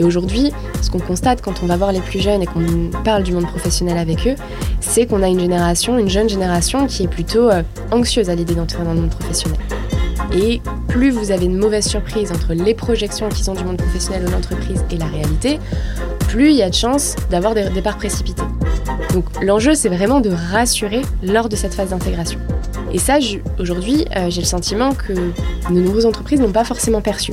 Et aujourd'hui, ce qu'on constate quand on va voir les plus jeunes et qu'on parle du monde professionnel avec eux, c'est qu'on a une génération, une jeune génération qui est plutôt euh, anxieuse à l'idée d'entrer dans le monde professionnel. Et plus vous avez une mauvaise surprise entre les projections qu'ils ont du monde professionnel ou l'entreprise et la réalité, plus il y a de chances d'avoir des départs précipités. Donc l'enjeu, c'est vraiment de rassurer lors de cette phase d'intégration. Et ça, aujourd'hui, euh, j'ai le sentiment que de nombreuses entreprises n'ont pas forcément perçu.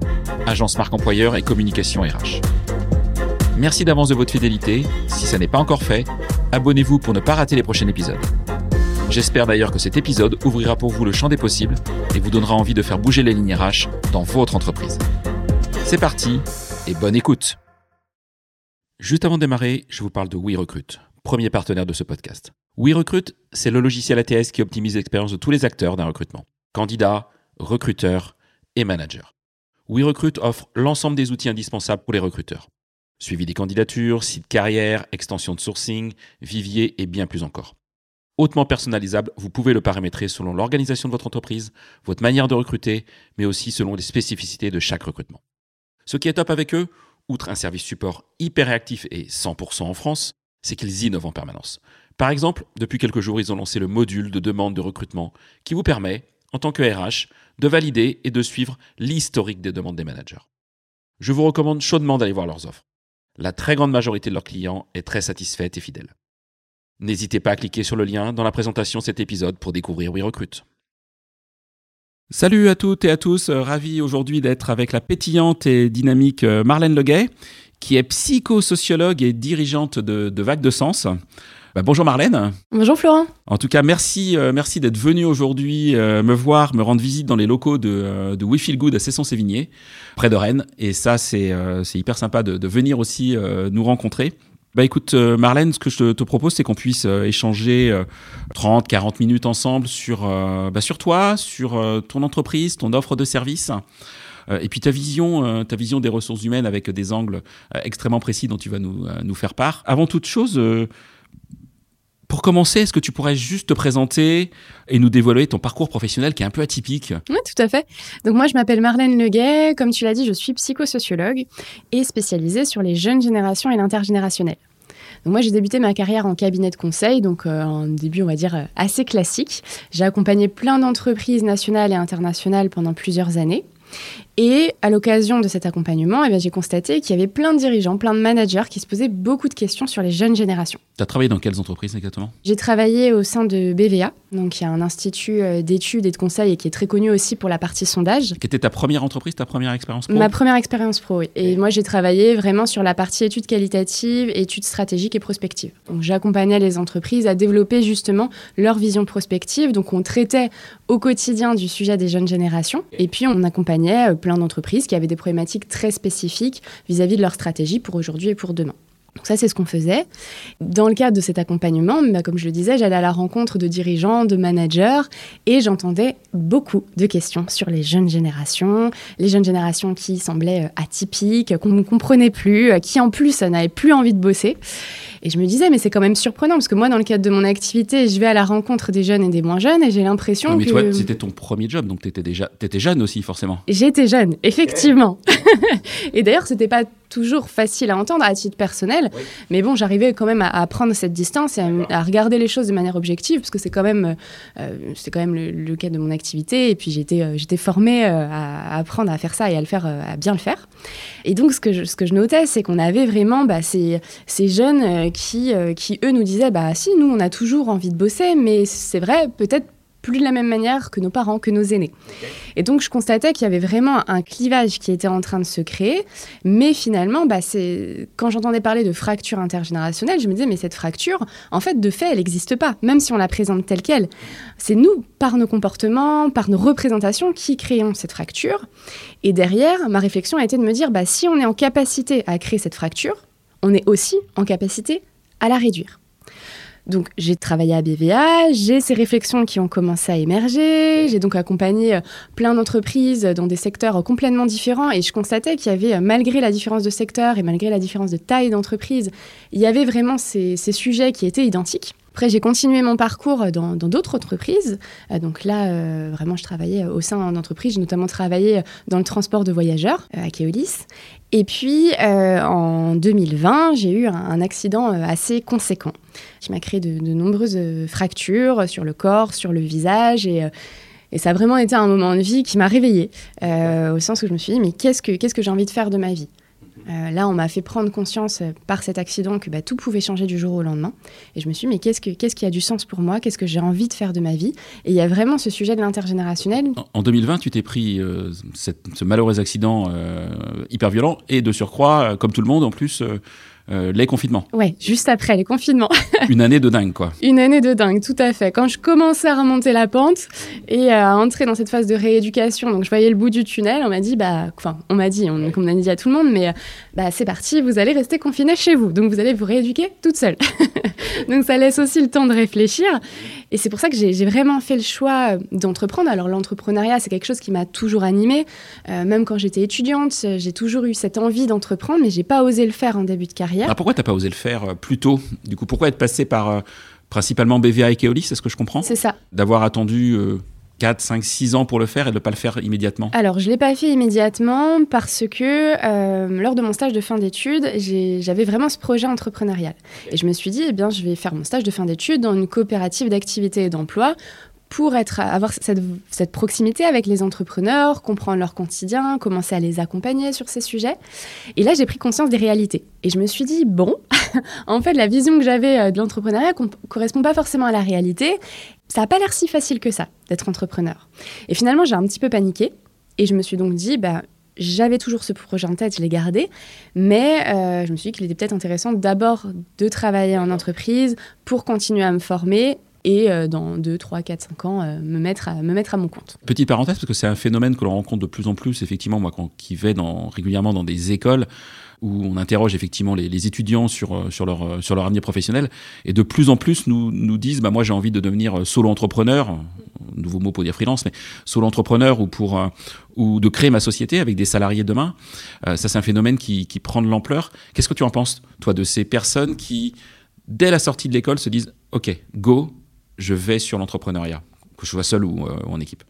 agence marque employeur et communication RH. Merci d'avance de votre fidélité. Si ça n'est pas encore fait, abonnez-vous pour ne pas rater les prochains épisodes. J'espère d'ailleurs que cet épisode ouvrira pour vous le champ des possibles et vous donnera envie de faire bouger les lignes RH dans votre entreprise. C'est parti et bonne écoute. Juste avant de démarrer, je vous parle de WeRecruit, premier partenaire de ce podcast. WeRecruit, c'est le logiciel ATS qui optimise l'expérience de tous les acteurs d'un recrutement. Candidats, recruteurs et managers. WeRecruit offre l'ensemble des outils indispensables pour les recruteurs. Suivi des candidatures, site carrière, extension de sourcing, vivier et bien plus encore hautement personnalisable, vous pouvez le paramétrer selon l'organisation de votre entreprise, votre manière de recruter, mais aussi selon les spécificités de chaque recrutement. Ce qui est top avec eux, outre un service support hyper réactif et 100% en France, c'est qu'ils innovent en permanence. Par exemple, depuis quelques jours, ils ont lancé le module de demande de recrutement qui vous permet, en tant que RH, de valider et de suivre l'historique des demandes des managers. Je vous recommande chaudement d'aller voir leurs offres. La très grande majorité de leurs clients est très satisfaite et fidèle. N'hésitez pas à cliquer sur le lien dans la présentation de cet épisode pour découvrir WeRecruit. Salut à toutes et à tous, euh, ravi aujourd'hui d'être avec la pétillante et dynamique euh, Marlène Leguet, qui est psychosociologue et dirigeante de, de Vague de Sens. Bah, bonjour Marlène. Bonjour Florent. En tout cas, merci, euh, merci d'être venu aujourd'hui me voir, me rendre visite dans les locaux de, de We Feel Good à Cesson-Sévigné, près de Rennes. Et ça, c'est hyper sympa de, de venir aussi nous rencontrer. Bah écoute euh, Marlène, ce que je te propose, c'est qu'on puisse euh, échanger 30, euh, 40 minutes ensemble sur, bah, sur toi, sur ton entreprise, ton offre de service. et puis ta vision, ta vision des ressources humaines avec des angles extrêmement précis dont tu vas nous, nous faire part. Avant toute chose, pour commencer, est-ce que tu pourrais juste te présenter et nous dévoiler ton parcours professionnel qui est un peu atypique? Oui, tout à fait. Donc moi, je m'appelle Marlène Leguet. Comme tu l'as dit, je suis psychosociologue et spécialisée sur les jeunes générations et l'intergénérationnel. Donc moi, j'ai débuté ma carrière en cabinet de conseil, donc euh, un début, on va dire, assez classique. J'ai accompagné plein d'entreprises nationales et internationales pendant plusieurs années. Et à l'occasion de cet accompagnement, eh j'ai constaté qu'il y avait plein de dirigeants, plein de managers qui se posaient beaucoup de questions sur les jeunes générations. Tu as travaillé dans quelles entreprises exactement? J'ai travaillé au sein de BVA, donc il y a un institut euh, d'études et de conseil et qui est très connu aussi pour la partie sondage. Qui était ta première entreprise, ta première expérience pro? Ma première expérience pro, oui. Et moi, j'ai travaillé vraiment sur la partie études qualitatives, études stratégiques et prospectives. Donc j'accompagnais les entreprises à développer justement leur vision prospective. Donc on traitait au quotidien du sujet des jeunes générations et puis on accompagnait euh, d'entreprises qui avaient des problématiques très spécifiques vis-à-vis de leur stratégie pour aujourd'hui et pour demain. Donc ça, c'est ce qu'on faisait. Dans le cadre de cet accompagnement, bah, comme je le disais, j'allais à la rencontre de dirigeants, de managers, et j'entendais beaucoup de questions sur les jeunes générations, les jeunes générations qui semblaient euh, atypiques, qu'on ne comprenait plus, euh, qui en plus n'avaient plus envie de bosser. Et je me disais, mais c'est quand même surprenant, parce que moi, dans le cadre de mon activité, je vais à la rencontre des jeunes et des moins jeunes, et j'ai l'impression que... Mais toi, c'était ton premier job, donc tu étais déjà étais jeune aussi, forcément. J'étais jeune, effectivement. et d'ailleurs, c'était pas toujours facile à entendre à titre personnel, mais bon, j'arrivais quand même à, prendre cette distance et à, regarder les choses de manière objective, parce que c'est quand même, euh, c'est quand même le, cas de mon activité, et puis j'étais, euh, j'étais formée euh, à, apprendre à faire ça et à le faire, à bien le faire. Et donc, ce que je, ce que je notais, c'est qu'on avait vraiment bah, ces, ces jeunes qui, qui, eux, nous disaient, bah si, nous, on a toujours envie de bosser, mais c'est vrai, peut-être plus de la même manière que nos parents, que nos aînés. Et donc, je constatais qu'il y avait vraiment un clivage qui était en train de se créer. Mais finalement, bah, quand j'entendais parler de fracture intergénérationnelle, je me disais, mais cette fracture, en fait, de fait, elle n'existe pas, même si on la présente telle qu'elle. C'est nous, par nos comportements, par nos représentations, qui créons cette fracture. Et derrière, ma réflexion a été de me dire, bah, si on est en capacité à créer cette fracture, on est aussi en capacité à la réduire. Donc j'ai travaillé à BVA, j'ai ces réflexions qui ont commencé à émerger, j'ai donc accompagné euh, plein d'entreprises dans des secteurs complètement différents et je constatais qu'il y avait, euh, malgré la différence de secteur et malgré la différence de taille d'entreprise, il y avait vraiment ces, sujets qui étaient identiques. Après, j'ai continué mon parcours dans d'autres entreprises. Euh, donc là, vraiment, je travaillais au sein d'entreprises. J'ai notamment travaillé dans le transport de voyageurs à Keolis. Et puis, euh, en 2020, j'ai eu un, accident euh, assez conséquent qui m'a créé de, nombreuses euh, fractures sur le corps, sur le visage. Et, ça a vraiment été un moment de vie qui m'a réveillée, au sens où je me suis dit, mais qu'est-ce que, qu'est-ce que j'ai envie de faire de ma vie? Euh, là, on m'a fait prendre conscience euh, par cet accident que bah, tout pouvait changer du jour au lendemain. Et je me suis dit, mais qu'est-ce, qui a du sens pour moi? Qu'est-ce que j'ai envie de faire de ma vie? Et il y a vraiment ce sujet de l'intergénérationnel. En 2020, tu t'es pris euh, ce malheureux accident hyper violent et de surcroît, comme tout le monde en plus, euh, les confinements. Ouais, juste après les confinements. Une année de dingue, quoi. Une année de dingue, tout à fait. Quand je commençais à remonter la pente et à entrer dans cette phase de rééducation, donc je voyais le bout du tunnel, on m'a dit, bah, enfin, on m'a dit, on, comme on a dit à tout le monde, mais bah, c'est parti, vous allez rester confiné chez vous. Donc vous allez vous rééduquer toute seule. donc ça laisse aussi le temps de réfléchir. Et c'est pour ça que j'ai vraiment fait le choix d'entreprendre. Alors l'entrepreneuriat, c'est quelque chose qui m'a toujours animée. Euh, même quand j'étais étudiante, j'ai toujours eu cette envie d'entreprendre, mais j'ai pas osé le faire en début de carrière. Alors pourquoi t'as pas osé le faire euh, plus tôt? Du coup, pourquoi être passé par euh, principalement BVA et Keolis, c'est ce que je comprends? C'est ça. D'avoir attendu 4, 5, 6 ans pour le faire et de ne pas le faire immédiatement? Alors, je ne l'ai pas fait immédiatement parce que euh, lors de mon stage de fin d'études, j'avais vraiment ce projet entrepreneurial. Et je me suis dit, eh bien, je vais faire mon stage de fin d'études dans une coopérative d'activité et d'emploi pour être, avoir cette, proximité avec les entrepreneurs, comprendre leur quotidien, commencer à les accompagner sur ces sujets. Et là, j'ai pris conscience des réalités. Et je me suis dit, bon, en fait, la vision que j'avais euh, de l'entrepreneuriat ne correspond pas forcément à la réalité. Ça n'a pas l'air si facile que ça d'être entrepreneur. Et finalement, j'ai un petit peu paniqué. Et je me suis donc dit, bah, j'avais toujours ce projet en tête, je l'ai gardé, mais euh, je me suis dit qu'il était peut-être intéressant d'abord de travailler en entreprise pour continuer à me former et euh, dans 2, 3, 4, 5 ans, euh, me, mettre à, me mettre à mon compte. Petite parenthèse, parce que c'est un phénomène que l'on rencontre de plus en plus, effectivement, moi quand, qui vais régulièrement dans des écoles, où on interroge effectivement les, étudiants sur, euh, sur, leur, sur leur avenir professionnel. Et de plus en plus nous, nous disent, bah, moi j'ai envie de devenir solo-entrepreneur, nouveau mot pour dire freelance, mais solo-entrepreneur ou, ou de créer ma société avec des salariés demain. ça c'est un phénomène qui prend de l'ampleur. Qu'est-ce que tu en penses, toi, de ces personnes qui, dès la sortie de l'école, se disent, OK, go, je vais sur l'entrepreneuriat, que je sois seul ou, euh, en équipe.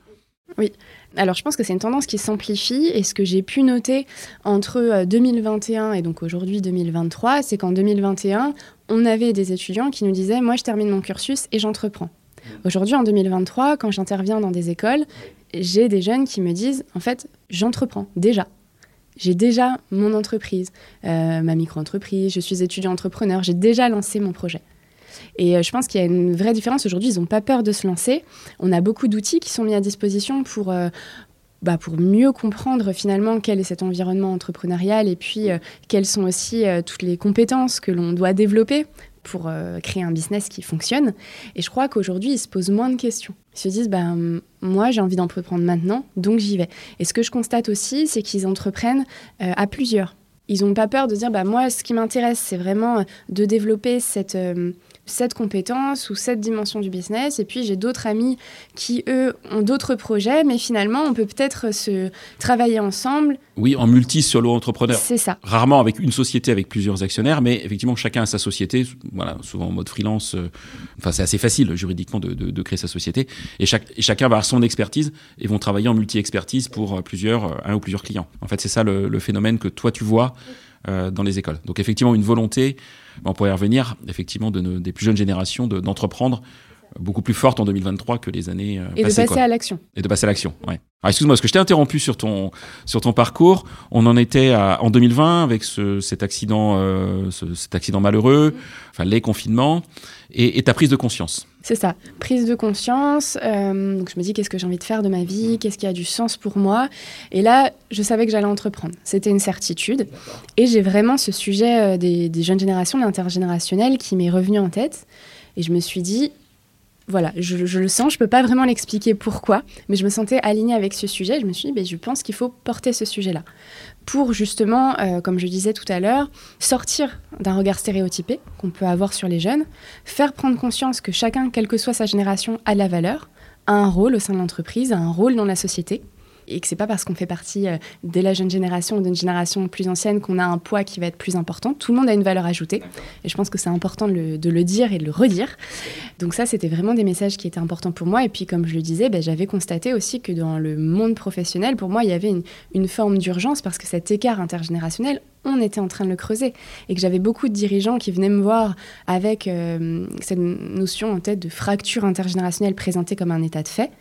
Oui. Alors, je pense que c'est une tendance qui s'amplifie. Et ce que j'ai pu noter entre 2021 euh, et donc aujourd'hui 2023, c'est qu'en 2021, on avait des étudiants qui nous disaient Moi, je termine mon cursus et j'entreprends. Aujourd'hui, en 2023, quand j'interviens dans des écoles, j'ai des jeunes qui me disent En fait, j'entreprends déjà. J'ai déjà mon entreprise, euh, ma micro-entreprise, je suis étudiant entrepreneur, j'ai déjà lancé mon projet. Et euh, je pense qu'il y a une vraie différence. Aujourd'hui, ils n'ont pas peur de se lancer. On a beaucoup d'outils qui sont mis à disposition pour, euh, bah, pour mieux comprendre finalement quel est cet environnement entrepreneurial et puis euh, quelles sont aussi toutes les compétences que l'on doit développer pour créer un business qui fonctionne. Et je crois qu'aujourd'hui, ils se posent moins de questions. Ils se disent, bah, moi, j'ai envie d'entreprendre maintenant, donc j'y vais. Et ce que je constate aussi, c'est qu'ils entreprennent à plusieurs. Ils n'ont pas peur de dire, bah, moi, ce qui m'intéresse, c'est vraiment de développer cette cette compétence ou cette dimension du business. Et puis j'ai d'autres amis qui, eux, ont d'autres projets, mais finalement, on peut peut-être se travailler ensemble. Oui, en multi-solo-entrepreneur. C'est ça. Rarement avec une société avec plusieurs actionnaires, mais effectivement, chacun a sa société, voilà, souvent en mode freelance. Euh, enfin, c'est assez facile juridiquement de, créer sa société. Et, chaque, et, chacun va avoir son expertise et vont travailler en multi-expertise pour euh, plusieurs, euh, un ou plusieurs clients. En fait, c'est ça le, le, phénomène que toi, tu vois dans les écoles. Donc, effectivement, une volonté on pourrait revenir effectivement de des plus jeunes générations d'entreprendre beaucoup plus forte en 2023 que les années euh, Et passées. de passer quoi. à l'action. Et de passer à l'action, ouais. Alors excuse-moi, parce que je t'ai interrompu sur ton, sur ton parcours. On en était à, en 2020 avec ce, cet, accident, euh, ce- cet accident malheureux, enfin les confinements, et, et ta prise de conscience. C'est ça, prise de conscience. euh, donc je me dis qu'est-ce que j'ai envie de faire de ma vie, qu'est-ce qui a du sens pour moi? Et là, je savais que j'allais entreprendre. C'était une certitude. Et j'ai vraiment ce sujet euh, des, des jeunes générations, l'intergénérationnel, qui m'est revenu en tête. Et je me suis dit, voilà, je, le sens, je peux pas vraiment l'expliquer pourquoi, mais je me sentais alignée avec ce sujet. Je me suis dit, ben, je pense qu'il faut porter ce sujet-là pour justement, euh, comme je disais tout à l'heure, sortir d'un regard stéréotypé qu'on peut avoir sur les jeunes, faire prendre conscience que chacun, quelle que soit sa génération, a de la valeur, a un rôle au sein de l'entreprise, a un rôle dans la société. Et que c'est pas parce qu'on fait partie euh, de la jeune génération ou d'une génération plus ancienne qu'on a un poids qui va être plus important. Tout le monde a une valeur ajoutée. Et je pense que c'est important de le, dire et de le redire. Donc ça, c'était vraiment des messages qui étaient importants pour moi. Et puis, comme je le disais, ben, j'avais constaté aussi que dans le monde professionnel, pour moi, il y avait une, une forme d'urgence parce que cet écart intergénérationnel, on était en train de le creuser. Et que j'avais beaucoup de dirigeants qui venaient me voir avec euh, cette notion en tête de fracture intergénérationnelle présentée comme un état de fait.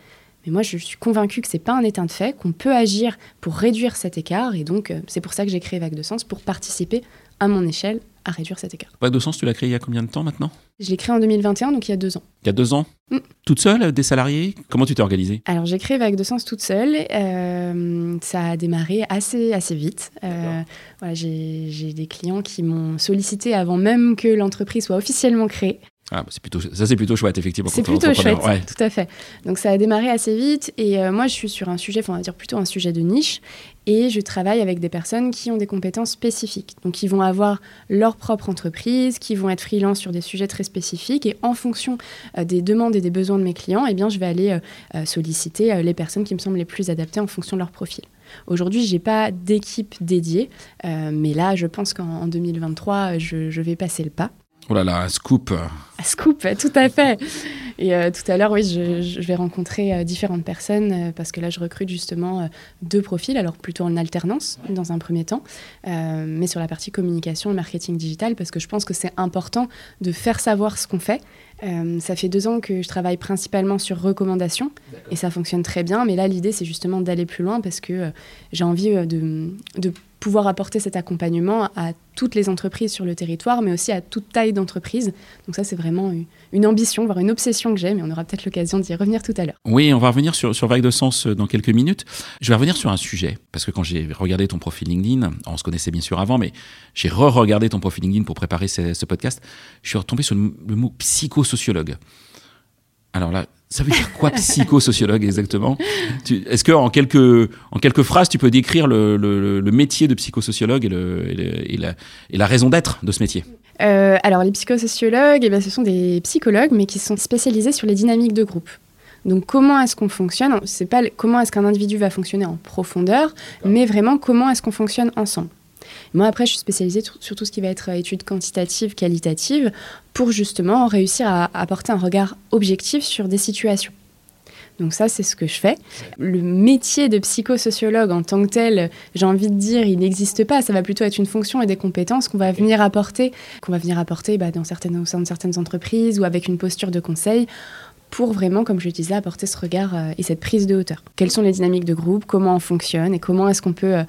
Mais moi, je suis convaincue que c'est pas un état de fait, qu'on peut agir pour réduire cet écart. Et donc, euh, c'est pour ça que j'ai créé Vague de Sens, pour participer à mon échelle à réduire cet écart. Vague de sens, tu l'as créé il y a combien de temps maintenant? Je l'ai créé en 2021, donc il y a deux ans. Il y a deux ans? Mm. Toute seule, euh, des salariés? Comment tu t'es organisée? Alors, j'ai créé Vague de Sens toute seule. Euh, ça a démarré assez, assez vite. Euh, voilà, j'ai j'ai des clients qui m'ont sollicité avant même que l'entreprise soit officiellement créée. Ah, bah, c'est plutôt, Ça, c'est plutôt chouette, effectivement. C'est plutôt chouette. Ouais. tout à fait. Donc ça a démarré assez vite et euh, moi je suis sur un sujet, on va dire plutôt un sujet de niche et je travaille avec des personnes qui ont des compétences spécifiques. Donc qui vont avoir leur propre entreprise, qui vont être freelance sur des sujets très spécifiques et en fonction euh, des demandes et des besoins de mes clients, eh bien je vais aller euh, solliciter les personnes qui me semblent les plus adaptées en fonction de leur profil. Aujourd'hui, j'ai pas d'équipe dédiée, euh, mais là, je pense qu'en en 2023, je, je vais passer le pas. Oh là là, un scoop. À Scoop, tout à fait. Et euh, tout à l'heure, oui, je, je vais rencontrer euh, différentes personnes euh, parce que là, je recrute justement euh, deux profils, alors plutôt en alternance dans un premier temps, euh, mais sur la partie communication et marketing digital parce que je pense que c'est important de faire savoir ce qu'on fait. Euh, ça fait deux ans que je travaille principalement sur recommandations et ça fonctionne très bien, mais là, l'idée, c'est justement d'aller plus loin parce que euh, j'ai envie euh, de, de pouvoir apporter cet accompagnement à toutes les entreprises sur le territoire, mais aussi à toute taille d'entreprise. Donc ça, c'est vraiment une- ambition, voire une obsession que j'ai, mais on aura peut-être l'occasion d'y revenir tout à l'heure. Oui, on va revenir sur, sur Vague de Sens euh, dans quelques minutes. Je vais revenir sur un sujet, parce que quand j'ai regardé ton profil LinkedIn, on se connaissait bien sûr avant, mais j'ai re-regardé ton profil LinkedIn pour préparer ce, ce podcast, je suis retombé sur le mot psychosociologue. Alors là, ça veut dire quoi psychosociologue exactement? Est-ce que en quelques, en quelques phrases, tu peux décrire le, le- le métier de psychosociologue et, le- et le- et la, et la raison d'être de ce métier? Euh, alors, les psychosociologues, eh bien, ce sont des psychologues, mais qui sont spécialisés sur les dynamiques de groupe. Donc, comment est-ce qu'on fonctionne? C'est pas comment est-ce qu'un individu va fonctionner en profondeur, mais vraiment comment est-ce qu'on fonctionne ensemble. Moi, après, je suis spécialisée sur tout ce qui va être euh, études quantitatives, qualitatives, pour justement réussir à apporter un regard objectif sur des situations. Donc ça, c'est ce que je fais. Le métier de psychosociologue en tant que tel, j'ai envie de dire, il n'existe pas. Ça va plutôt être une fonction et des compétences qu'on va venir apporter, qu'on va venir apporter bah, dans certaines, au sein de certaines entreprises ou avec une posture de conseil pour vraiment, comme je le disais, apporter ce regard euh, et cette prise de hauteur. Quelles sont les dynamiques de groupe, comment on fonctionne? Et comment est-ce qu'on peut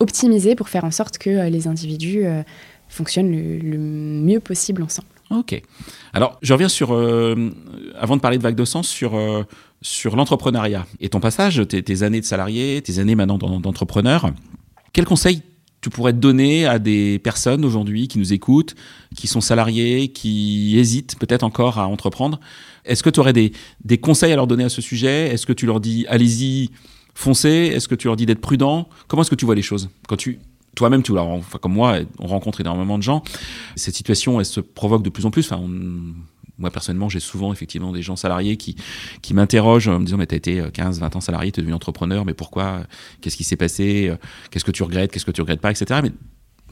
optimiser pour faire en sorte que euh, les individus euh, fonctionnent le, mieux possible ensemble. Ok. Alors, je reviens sur, euh, avant de parler de vague de sens, sur, sur l'entrepreneuriat et ton passage, tes, tes années de salarié, tes années maintenant d'en- d'entrepreneur. Quel conseil tu pourrais donner à des personnes aujourd'hui qui nous écoutent, qui sont salariés, qui hésitent peut-être encore à entreprendre? Est-ce que tu aurais des, des conseils à leur donner à ce sujet? Est-ce que tu leur dis allez-y, foncez Est-ce que tu leur dis d'être prudent? Comment est-ce que tu vois les choses? Quand tu toi-même, tu, enfin, comme moi, on rencontre énormément de gens. Cette situation, elle se provoque de plus en plus. Enfin, moi, personnellement, j'ai souvent effectivement des gens salariés qui, qui m'interrogent en me disant, mais t'as été 15, 20 ans salarié, t'es devenu entrepreneur, mais pourquoi Qu'est-ce qui s'est passé Qu'est-ce que tu regrettes Qu'est-ce que tu regrettes pas Etc. Mais,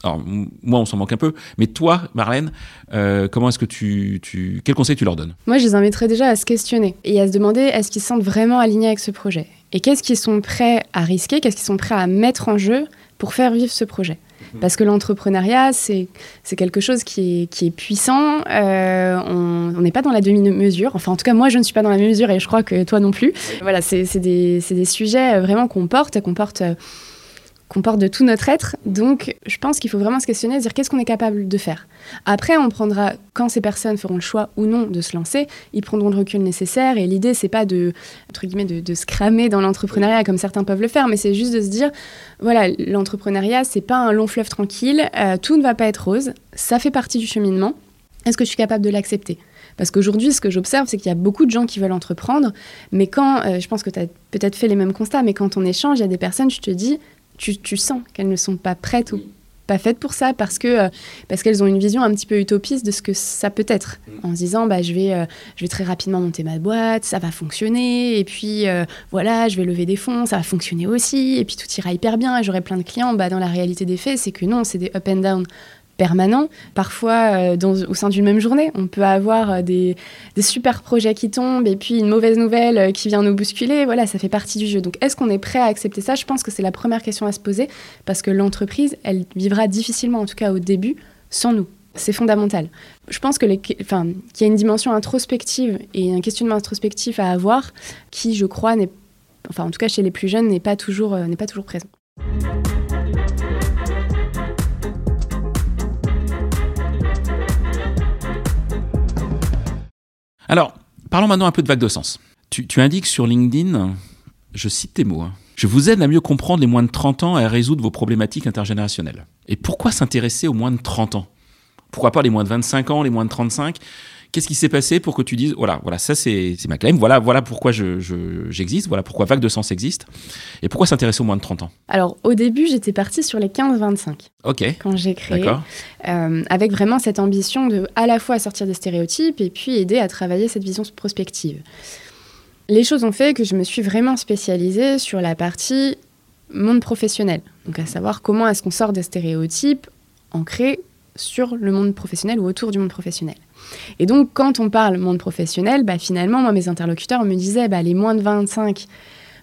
alors, moi, on s'en manque un peu. Mais toi, Marlène, euh, comment est-ce que tu, tu, quel conseil tu leur donnes? Moi, je les inviterais déjà à se questionner et à se demander est-ce qu'ils se sentent vraiment alignés avec ce projet? Et qu'est-ce qu'ils sont prêts à risquer Qu'est-ce qu'ils sont prêts à mettre en jeu pour faire vivre ce projet Parce que l'entrepreneuriat, c'est quelque chose qui est, qui est puissant. Euh, on n'est pas dans la demi-mesure. Enfin, en tout cas, moi, je ne suis pas dans la demi-mesure et je crois que toi non plus. Voilà, c'est des, des, sujets vraiment qu'on porte, qu'on porte qu'on de tout notre être. Donc, je pense qu'il faut vraiment se questionner, se dire qu'est-ce qu'on est capable de faire. Après, on prendra, quand ces personnes feront le choix ou non de se lancer, ils prendront le recul nécessaire. Et l'idée, c'est pas de, de, se cramer dans l'entrepreneuriat comme certains peuvent le faire, mais c'est juste de se dire, voilà, l'entrepreneuriat, c'est pas un long fleuve tranquille, euh, tout ne va pas être rose, ça fait partie du cheminement. Est-ce que je suis capable de l'accepter? Parce qu'aujourd'hui, ce que j'observe, c'est qu'il y a beaucoup de gens qui veulent entreprendre, mais quand, euh, je pense que tu as peut-être fait les mêmes constats, mais quand on échange, il y a des personnes, je te dis, tu, sens qu'elles ne sont pas prêtes ou pas faites pour ça parce que euh, parce qu'elles ont une vision un petit peu utopiste de ce que ça peut être. Mm. en se disant bah je vais euh, je vais très rapidement monter ma boîte ça va fonctionner et puis euh, voilà je vais lever des fonds ça va fonctionner aussi et puis tout ira hyper bien et j'aurai plein de clients. Bah dans la réalité des faits c'est que non c'est des up and down permanent. Parfois, euh, au sein d'une même journée, on peut avoir euh, des, super projets qui tombent et puis une mauvaise nouvelle euh, qui vient nous bousculer. Voilà, ça fait partie du jeu. Donc, est-ce qu'on est prêt à accepter ça? Je pense que c'est la première question à se poser parce que l'entreprise, elle vivra difficilement, en tout cas au début, sans nous. C'est fondamental. Je pense que enfin, qu'il y a une dimension introspective et un questionnement introspectif à avoir qui, je crois, n'est, enfin, en tout cas chez les plus jeunes, n'est pas toujours, n'est pas toujours présent. Alors, parlons maintenant un peu de vague de sens. Tu, indiques sur LinkedIn, je cite tes mots, hein, je vous aide à mieux comprendre les moins de 30 ans et à résoudre vos problématiques intergénérationnelles. Et pourquoi s'intéresser aux moins de 30 ans? Pourquoi pas les moins de 25 ans, les moins de 35 Qu'est-ce qui s'est passé pour que tu dises, voilà, voilà, ça c'est ma claim, voilà, voilà pourquoi j'existe, voilà pourquoi Vague de Sens existe, et pourquoi s'intéresser aux moins de 30 ans? Alors au début, j'étais partie sur les 15-25. Ok. Quand j'ai créé. Euh, avec vraiment cette ambition de à la fois sortir des stéréotypes et puis aider à travailler cette vision prospective. Les choses ont fait que je me suis vraiment spécialisée sur la partie monde professionnel. Donc à savoir comment est-ce qu'on sort des stéréotypes ancrés sur le monde professionnel ou autour du monde professionnel. Et donc, quand on parle monde professionnel, bah, finalement, moi, mes interlocuteurs me disaient, bah, les moins de 25,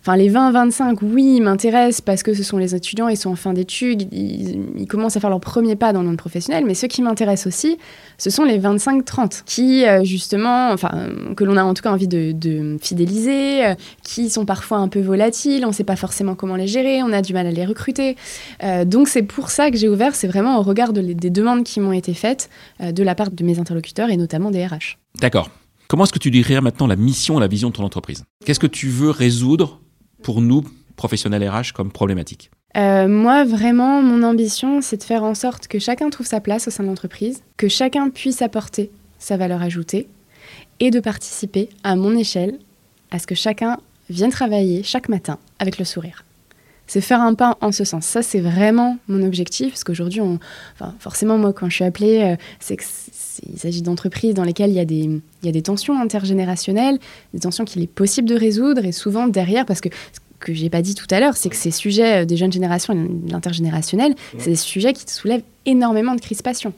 Enfin, les 20-25, oui, m'intéressent parce que ce sont les étudiants, ils sont en fin d'études, ils, commencent à faire leur premier pas dans le monde professionnel. Mais ce qui m'intéresse aussi, ce sont les 25-30 qui, euh, justement, enfin, que l'on a en tout cas envie de, fidéliser, euh, qui sont parfois un peu volatiles, on ne sait pas forcément comment les gérer, on a du mal à les recruter. Euh, donc, c'est pour ça que j'ai ouvert, c'est vraiment au regard des demandes qui m'ont été faites de la part de mes interlocuteurs et notamment des RH. D'accord. Comment est-ce que tu dirais maintenant la mission, la vision de ton entreprise? Qu'est-ce que tu veux résoudre pour nous, professionnels RH, comme problématique euh, moi, vraiment, mon ambition, c'est de faire en sorte que chacun trouve sa place au sein de l'entreprise, que chacun puisse apporter sa valeur ajoutée et de participer à mon échelle à ce que chacun vienne travailler chaque matin avec le sourire. C'est faire un pas en ce sens. Ça, c'est vraiment mon objectif, parce qu'aujourd'hui, enfin, forcément, moi, quand je suis appelée, euh, c'est il s'agit d'entreprises dans lesquelles il y, a des, il y a des tensions intergénérationnelles, des tensions qu'il est possible de résoudre, et souvent derrière, parce que ce que j'ai pas dit tout à l'heure, c'est que ces sujets euh, des jeunes générations et de l'intergénérationnel, c'est des sujets qui soulèvent énormément de crispation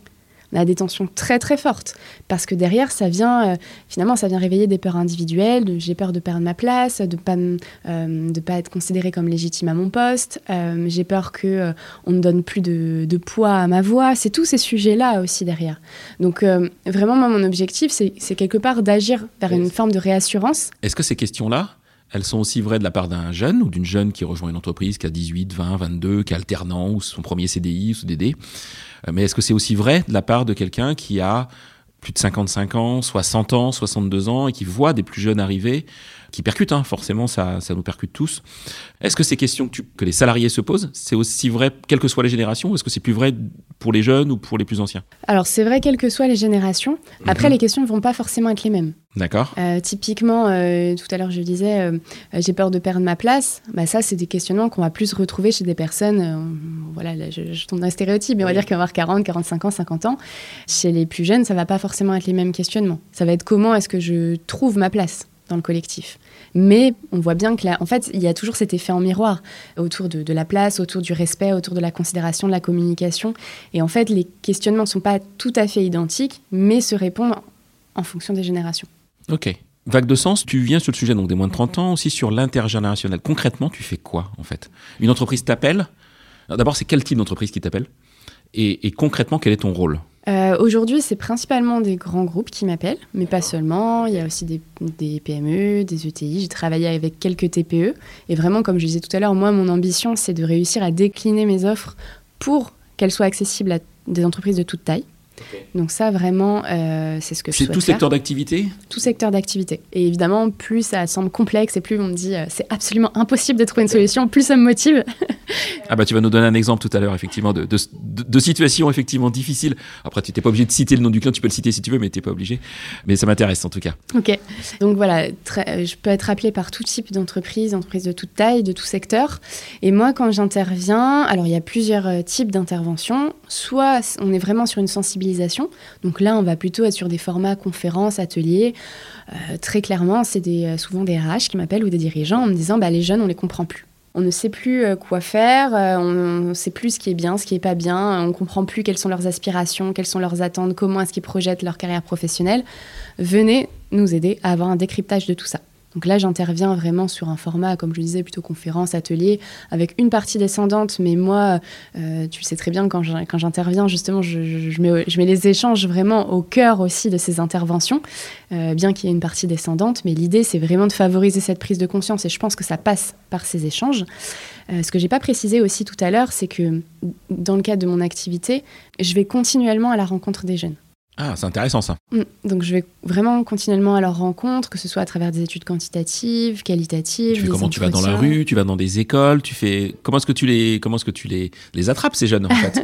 on a des tensions très très fortes parce que derrière ça vient euh, finalement ça vient réveiller des peurs individuelles j'ai peur de perdre ma place de pas euh, de pas être considérée comme légitime à mon poste euh, j'ai peur que on ne donne plus de, de, poids à ma voix. C'est tous ces sujets là aussi derrière. Donc vraiment moi mon objectif c'est quelque part d'agir vers une forme de réassurance. est-ce que ces questions là elles sont aussi vraies de la part d'un jeune ou d'une jeune qui rejoint une entreprise qui a 18, 20, 22, qui est alternant ou son premier CDI ou CDD. Euh, mais est-ce que c'est aussi vrai de la part de quelqu'un qui a plus de 55 ans, 60 ans, 62 ans et qui voit des plus jeunes arriver qui percute, hein, forcément, ça, ça nous percute tous. Est-ce que ces questions que, que les salariés se posent, c'est aussi vrai, quelles que soient les générations, ou est-ce que c'est plus vrai pour les jeunes ou pour les plus anciens? Alors, c'est vrai, quelles que soient les générations. Après, mhm. les questions ne vont pas forcément être les mêmes. D'accord. Euh, typiquement, euh, tout à l'heure, je disais, euh, j'ai peur de perdre ma place. Bah, ça, c'est des questionnements qu'on va plus retrouver chez des personnes. voilà, je, tombe dans un stéréotype, mais on va dire qu'on va avoir 40, 45 ans, 50 ans. Chez les plus jeunes, ça va pas forcément être les mêmes questionnements. Ça va être comment est-ce que je trouve ma place dans le collectif. Mais on voit bien que là, en fait, il y a toujours cet effet en miroir autour de, la place, autour du respect, autour de la considération, de la communication. Et en fait, les questionnements ne sont pas tout à fait identiques, mais se répondent en fonction des générations. Ok. Vague de sens, tu viens sur le sujet donc des moins de 30 ans, aussi sur l'intergénérationnel. Concrètement, tu fais quoi en fait? Une entreprise t'appelle? D'abord, c'est quel type d'entreprise qui t'appelle? Et, concrètement, quel est ton rôle? Euh, Aujourd'hui, c'est principalement des grands groupes qui m'appellent, mais pas seulement. Il y a aussi des, des PME, des ETI. J'ai travaillé avec quelques TPE. Et vraiment, comme je disais tout à l'heure, moi, mon ambition, c'est de réussir à décliner mes offres pour qu'elles soient accessibles à des entreprises de toute taille. Donc ça, vraiment, euh, c'est ce que je souhaite C'est tout secteur d'activité Tout secteur d'activité. Et évidemment, plus ça semble complexe et plus on me dit euh, c'est absolument impossible de trouver une solution, plus ça me motive. ah bah tu vas nous donner un exemple tout à l'heure, effectivement, de, de, situations effectivement difficiles. Après, tu n'es pas obligé de citer le nom du client, tu peux le citer si tu veux, mais tu n'es pas obligé. Mais ça m'intéresse en tout cas. Ok. Donc voilà, je peux être appelée par tout type d'entreprise, entreprise de toute taille, de tout secteur. Et moi, quand j'interviens, alors il y a plusieurs euh, types d'interventions. Soit on est vraiment sur une sensibilité donc là, on va plutôt être sur des formats conférences, ateliers. Euh, très clairement, c'est euh, souvent des RH qui m'appellent ou des dirigeants en me disant bah, les jeunes, on les comprend plus. On ne sait plus euh, quoi faire, on ne sait plus ce qui est bien, ce qui est pas bien, on ne comprend plus quelles sont leurs aspirations, quelles sont leurs attentes, comment est-ce qu'ils projettent leur carrière professionnelle. Venez nous aider à avoir un décryptage de tout ça. Donc là, j'interviens vraiment sur un format, comme je disais, plutôt conférence, atelier, avec une partie descendante. Mais moi, euh, tu sais très bien, quand j'interviens, justement, je, mets, les échanges vraiment au cœur aussi de ces interventions, euh, bien qu'il y ait une partie descendante. Mais l'idée, c'est vraiment de favoriser cette prise de conscience. Et je pense que ça passe par ces échanges. Euh, ce que j'ai pas précisé aussi tout à l'heure, c'est que dans le cadre de mon activité, je vais continuellement à la rencontre des jeunes. Ah, c'est intéressant ça. Mm. Donc je vais vraiment continuellement à leur rencontre, que ce soit à travers des études quantitatives, qualitatives. Tu fais comment tu vas dans la rue, tu vas dans des écoles, tu fais comment est-ce que tu les comment est-ce que tu les les attrapes ces jeunes en fait?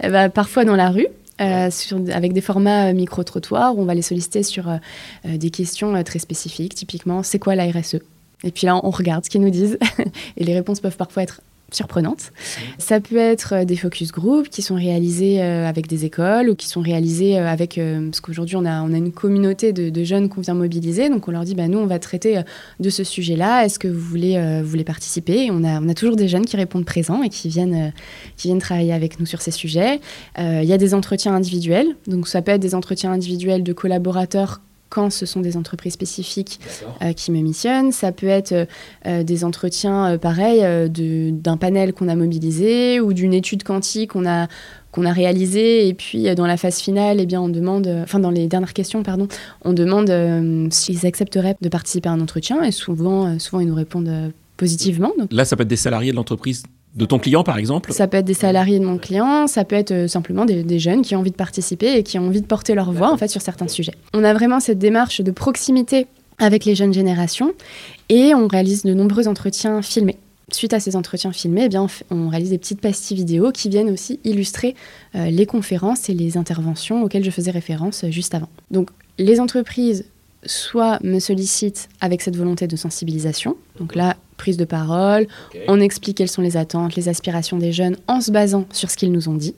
Ben, parfois dans la rue. Euh, sur, avec des formats euh, micro-trottoirs où on va les solliciter sur euh, des questions très spécifiques, typiquement c'est quoi la RSE Et puis là, on regarde ce qu'ils nous disent et les réponses peuvent parfois être surprenante. Ça peut être euh, des focus group qui sont réalisés euh, avec des écoles ou qui sont réalisés euh, avec... parce qu'aujourd'hui, on a, une communauté de, jeunes qu'on vient mobiliser. Donc, on leur dit, bah, nous, on va traiter de ce sujet-là. Est-ce que vous voulez, participer? On a, a toujours des jeunes qui répondent présents et qui viennent travailler avec nous sur ces sujets. Il y a des entretiens individuels. Donc, ça peut être des entretiens individuels de collaborateurs quand ce sont des entreprises spécifiques euh, qui me missionnent. Ça peut être euh, euh, des entretiens, pareils d'un panel qu'on a mobilisé ou d'une étude quantique qu'on a qu'on a réalisé et puis dans la phase finale eh bien on demande enfin dans les dernières questions pardon on demande s'ils accepteraient de participer à un entretien. Et souvent souvent ils nous répondent positivement là ça peut être des salariés de l'entreprise de ton client, par exemple Ça peut être des salariés de mon client, ça peut être euh, simplement des, jeunes qui ont envie de participer et qui ont envie de porter leur voix en fait sur certains sujets. On a vraiment cette démarche de proximité avec les jeunes générations et on réalise de nombreux entretiens filmés. Suite à ces entretiens filmés, eh bien, on réalise des petites pastilles vidéo qui viennent aussi illustrer euh, les conférences et les interventions auxquelles je faisais référence euh, juste avant. Donc, les entreprises soit me sollicitent avec cette volonté de sensibilisation, donc là, prise de parole, on explique quelles sont les attentes, les aspirations des jeunes en se basant sur ce qu'ils nous ont dit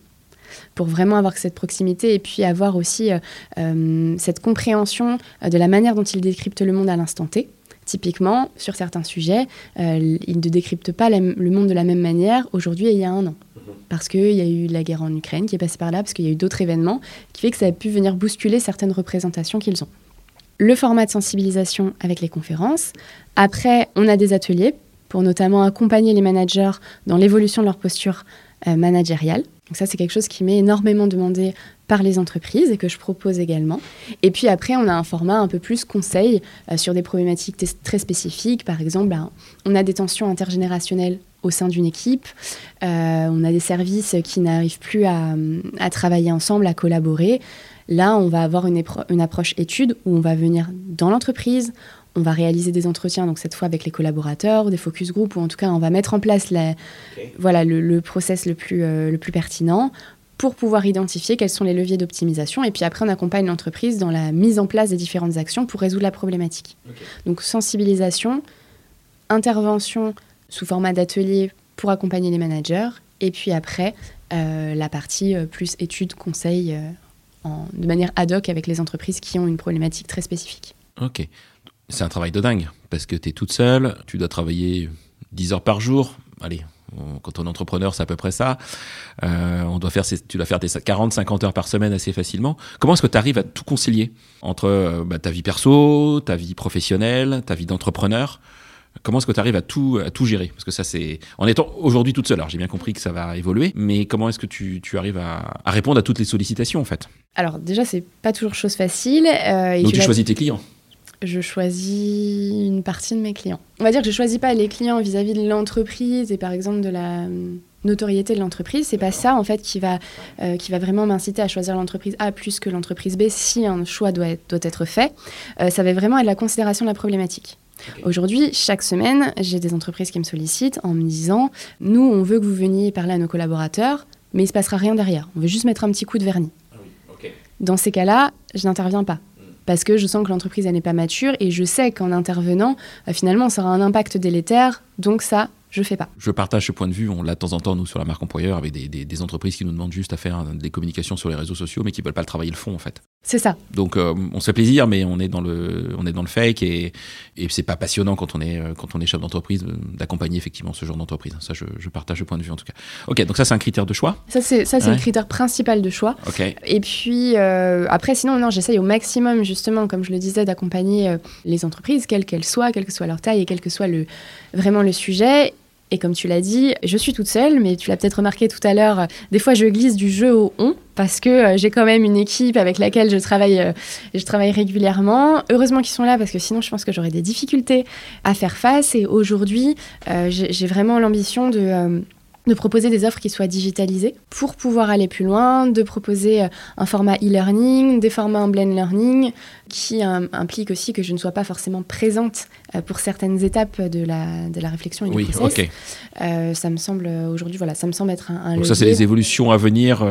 pour vraiment avoir cette proximité et puis avoir aussi euh, euh, cette compréhension euh, de la manière dont ils décryptent le monde à l'instant T. Typiquement, sur certains sujets, ils ne décryptent pas le monde de la même manière aujourd'hui et il y a un an. Mhm. Parce qu'il y a eu la guerre en Ukraine qui est passée par là, parce qu'il y a eu d'autres événements qui fait que ça a pu venir bousculer certaines représentations qu'ils ont le format de sensibilisation avec les conférences. Après, on a des ateliers pour notamment accompagner les managers dans l'évolution de leur posture euh, managériale. Donc ça, c'est quelque chose qui m'est énormément demandé par les entreprises et que je propose également. Et puis après, on a un format un peu plus conseil euh, sur des problématiques très spécifiques. Par exemple, ben, on a des tensions intergénérationnelles au sein d'une équipe. Euh, on a des services qui n'arrivent plus à, à, travailler ensemble, à collaborer. Là, on va avoir une, une approche étude où on va venir dans l'entreprise, on va réaliser des entretiens, donc cette fois avec les collaborateurs, des focus group, ou en tout cas, on va mettre en place voilà, le, process le plus, euh, le plus pertinent pour pouvoir identifier quels sont les leviers d'optimisation. Et puis après, on accompagne l'entreprise dans la mise en place des différentes actions pour résoudre la problématique. Donc sensibilisation, intervention sous format d'atelier pour accompagner les managers, et puis après, euh, la partie euh, plus études, conseils de manière ad hoc avec les entreprises qui ont une problématique très spécifique. Ok. C'est un travail de dingue parce que tu es toute seule, tu dois travailler 10 heures par jour. Allez, quand on est entrepreneur, c'est à peu près ça. Euh, on doit faire, tu dois faire des 40-50 heures par semaine assez facilement. Comment est-ce que tu arrives à tout concilier entre euh, bah, ta vie perso, ta vie professionnelle, ta vie d'entrepreneur Comment est-ce que tu arrives à tout, à tout gérer? Parce que ça, c'est. En étant aujourd'hui toute seule, alors j'ai bien compris que ça va évoluer, mais comment est-ce que tu, tu arrives à, à, répondre à toutes les sollicitations, en fait? Alors, déjà, c'est pas toujours chose facile. Euh, Donc, tu choisis tes clients? Je choisis une partie de mes clients. On va dire que je choisis pas les clients vis-à-vis de l'entreprise et par exemple de la hum, notoriété de l'entreprise. C'est pas ça en fait qui va, euh, qui va vraiment m'inciter à choisir l'entreprise A plus que l'entreprise B si un choix doit être, doit être fait. Euh, ça va vraiment être la considération de la problématique. Aujourd'hui, chaque semaine, j'ai des entreprises qui me sollicitent en me disant Nous, on veut que vous veniez parler à nos collaborateurs, mais il ne se passera rien derrière. On veut juste mettre un petit coup de vernis. Ah Dans ces cas-là, je n'interviens pas parce que je sens que l'entreprise n'est pas mature et je sais qu'en intervenant, euh, finalement, ça aura un impact délétère. Donc ça, je fais pas. Je partage ce point de vue. On l'a de temps en temps, nous, sur la marque employeur, avec des, entreprises qui nous demandent juste à faire des communications sur les réseaux sociaux, mais qui veulent pas le travailler le fond, en fait. C'est ça. Donc, euh, on se fait plaisir, mais on est dans le, on est dans le fake et, et c'est pas passionnant quand on est, euh, quand on est chef d'entreprise d'accompagner effectivement ce genre d'entreprise. Ça, je, partage ce point de vue en tout cas. Ok, donc ça, c'est un critère de choix. Ça, c'est, ça, c'est le critère principal de choix. Ok. Et puis, euh, après, sinon, non, j'essaye au maximum, justement, comme je le disais, d'accompagner les entreprises, quelles qu'elles soient, quelle que soit leur taille et quel que soit le, vraiment le sujet. Et comme tu l'as dit, je suis toute seule, mais tu l'as peut-être remarqué tout à l'heure, euh, des fois je glisse du jeu au on, parce que euh, j'ai quand même une équipe avec laquelle je travaille, euh, je travaille régulièrement. Heureusement qu'ils sont là, parce que sinon je pense que j'aurais des difficultés à faire face. Et aujourd'hui, j'ai vraiment l'ambition de de proposer des offres qui soient digitalisées pour pouvoir aller plus loin, de proposer euh, un format e-learning, des formats en blend learning, qui implique aussi que je ne sois pas forcément présente euh, pour certaines étapes de la, de la réflexion et oui, du process. Euh, ça me semble aujourd'hui, voilà, ça me semble être un, un Donc ça, c'est les évolutions à venir,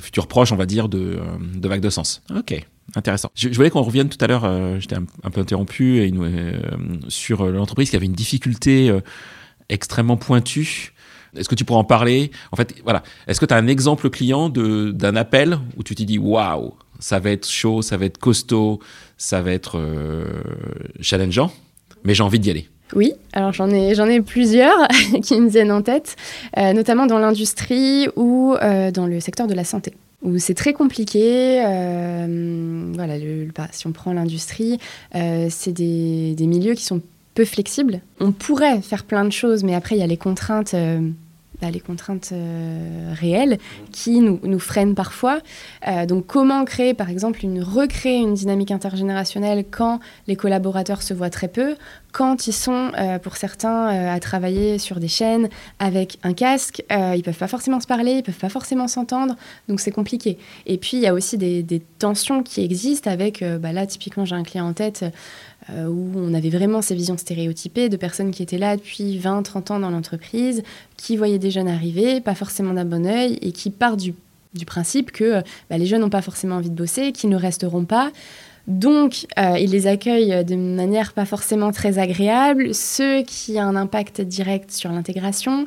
futures proches, on va dire, de, de vagues de sens. Ok. Intéressant. Je, voulais qu'on revienne tout à l'heure, j'étais un, peu interrompu, et sur l'entreprise qui avait une difficulté extrêmement pointue est-ce que tu pourrais en parler? En fait, voilà. Est-ce que tu as un exemple client d'un appel où tu t'es dit waouh, ça va être chaud, ça va être costaud, ça va être euh, challengeant, mais j'ai envie d'y aller? Oui, alors j'en ai, ai plusieurs qui me viennent en tête, euh, notamment dans l'industrie ou euh, dans le secteur de la santé, où c'est très compliqué. voilà, bah, si on prend l'industrie, c'est des, des, milieux qui sont peu flexible. On pourrait faire plein de choses, mais après, il y a les contraintes. Euh, bah, les contraintes euh, réelles qui nous, nous, freinent parfois. Euh, donc comment créer par exemple une recréer une dynamique intergénérationnelle quand les collaborateurs se voient très peu, quand ils sont pour certains à travailler sur des chaînes avec un casque, ils peuvent pas forcément se parler, ils peuvent pas forcément s'entendre, donc c'est compliqué. Et puis il y a aussi des, des tensions qui existent avec, bah, là typiquement j'ai un client en tête euh, où on avait vraiment ces visions stéréotypées de personnes qui étaient là depuis 20, 30 ans dans l'entreprise, qui voyaient des jeunes arriver, pas forcément d'un bon oeil, et qui partent du, principe que bah, les jeunes n'ont pas forcément envie de bosser, qu'ils ne resteront pas. Donc, euh, ils les accueillent de manière pas forcément très agréable, ce qui a un impact direct sur l'intégration,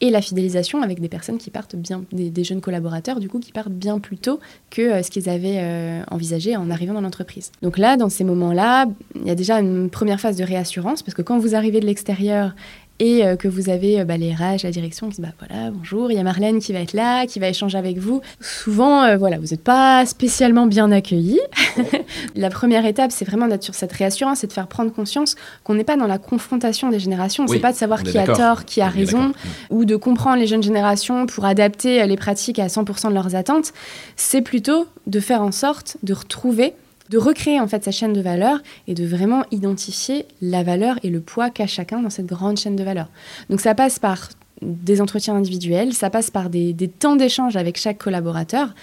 et la fidélisation avec des personnes qui partent bien, des, jeunes collaborateurs du coup qui partent bien plus tôt que euh, ce qu'ils avaient euh, envisagé en arrivant dans l'entreprise. Donc là, dans ces moments-là, il y a déjà une première phase de réassurance parce que quand vous arrivez de l'extérieur et euh, que vous avez euh, bah, les RH, la direction qui disent bah, voilà, bonjour, il y a Marlène qui va être là, qui va échanger avec vous. Souvent, euh, voilà, vous n'êtes pas spécialement bien accueillis. la première étape, c'est vraiment d'être sur cette réassurance et de faire prendre conscience qu'on n'est pas dans la confrontation des générations. Ce n'est pas de savoir qui a tort, qui a raison, mm. ou de comprendre les jeunes générations pour adapter les pratiques à 100% de leurs attentes. C'est plutôt de faire en sorte de retrouver de recréer en fait sa chaîne de valeur et de vraiment identifier la valeur et le poids qu'a chacun dans cette grande chaîne de valeur. Donc ça passe par des entretiens individuels, ça passe par des, temps d'échange avec chaque collaborateur.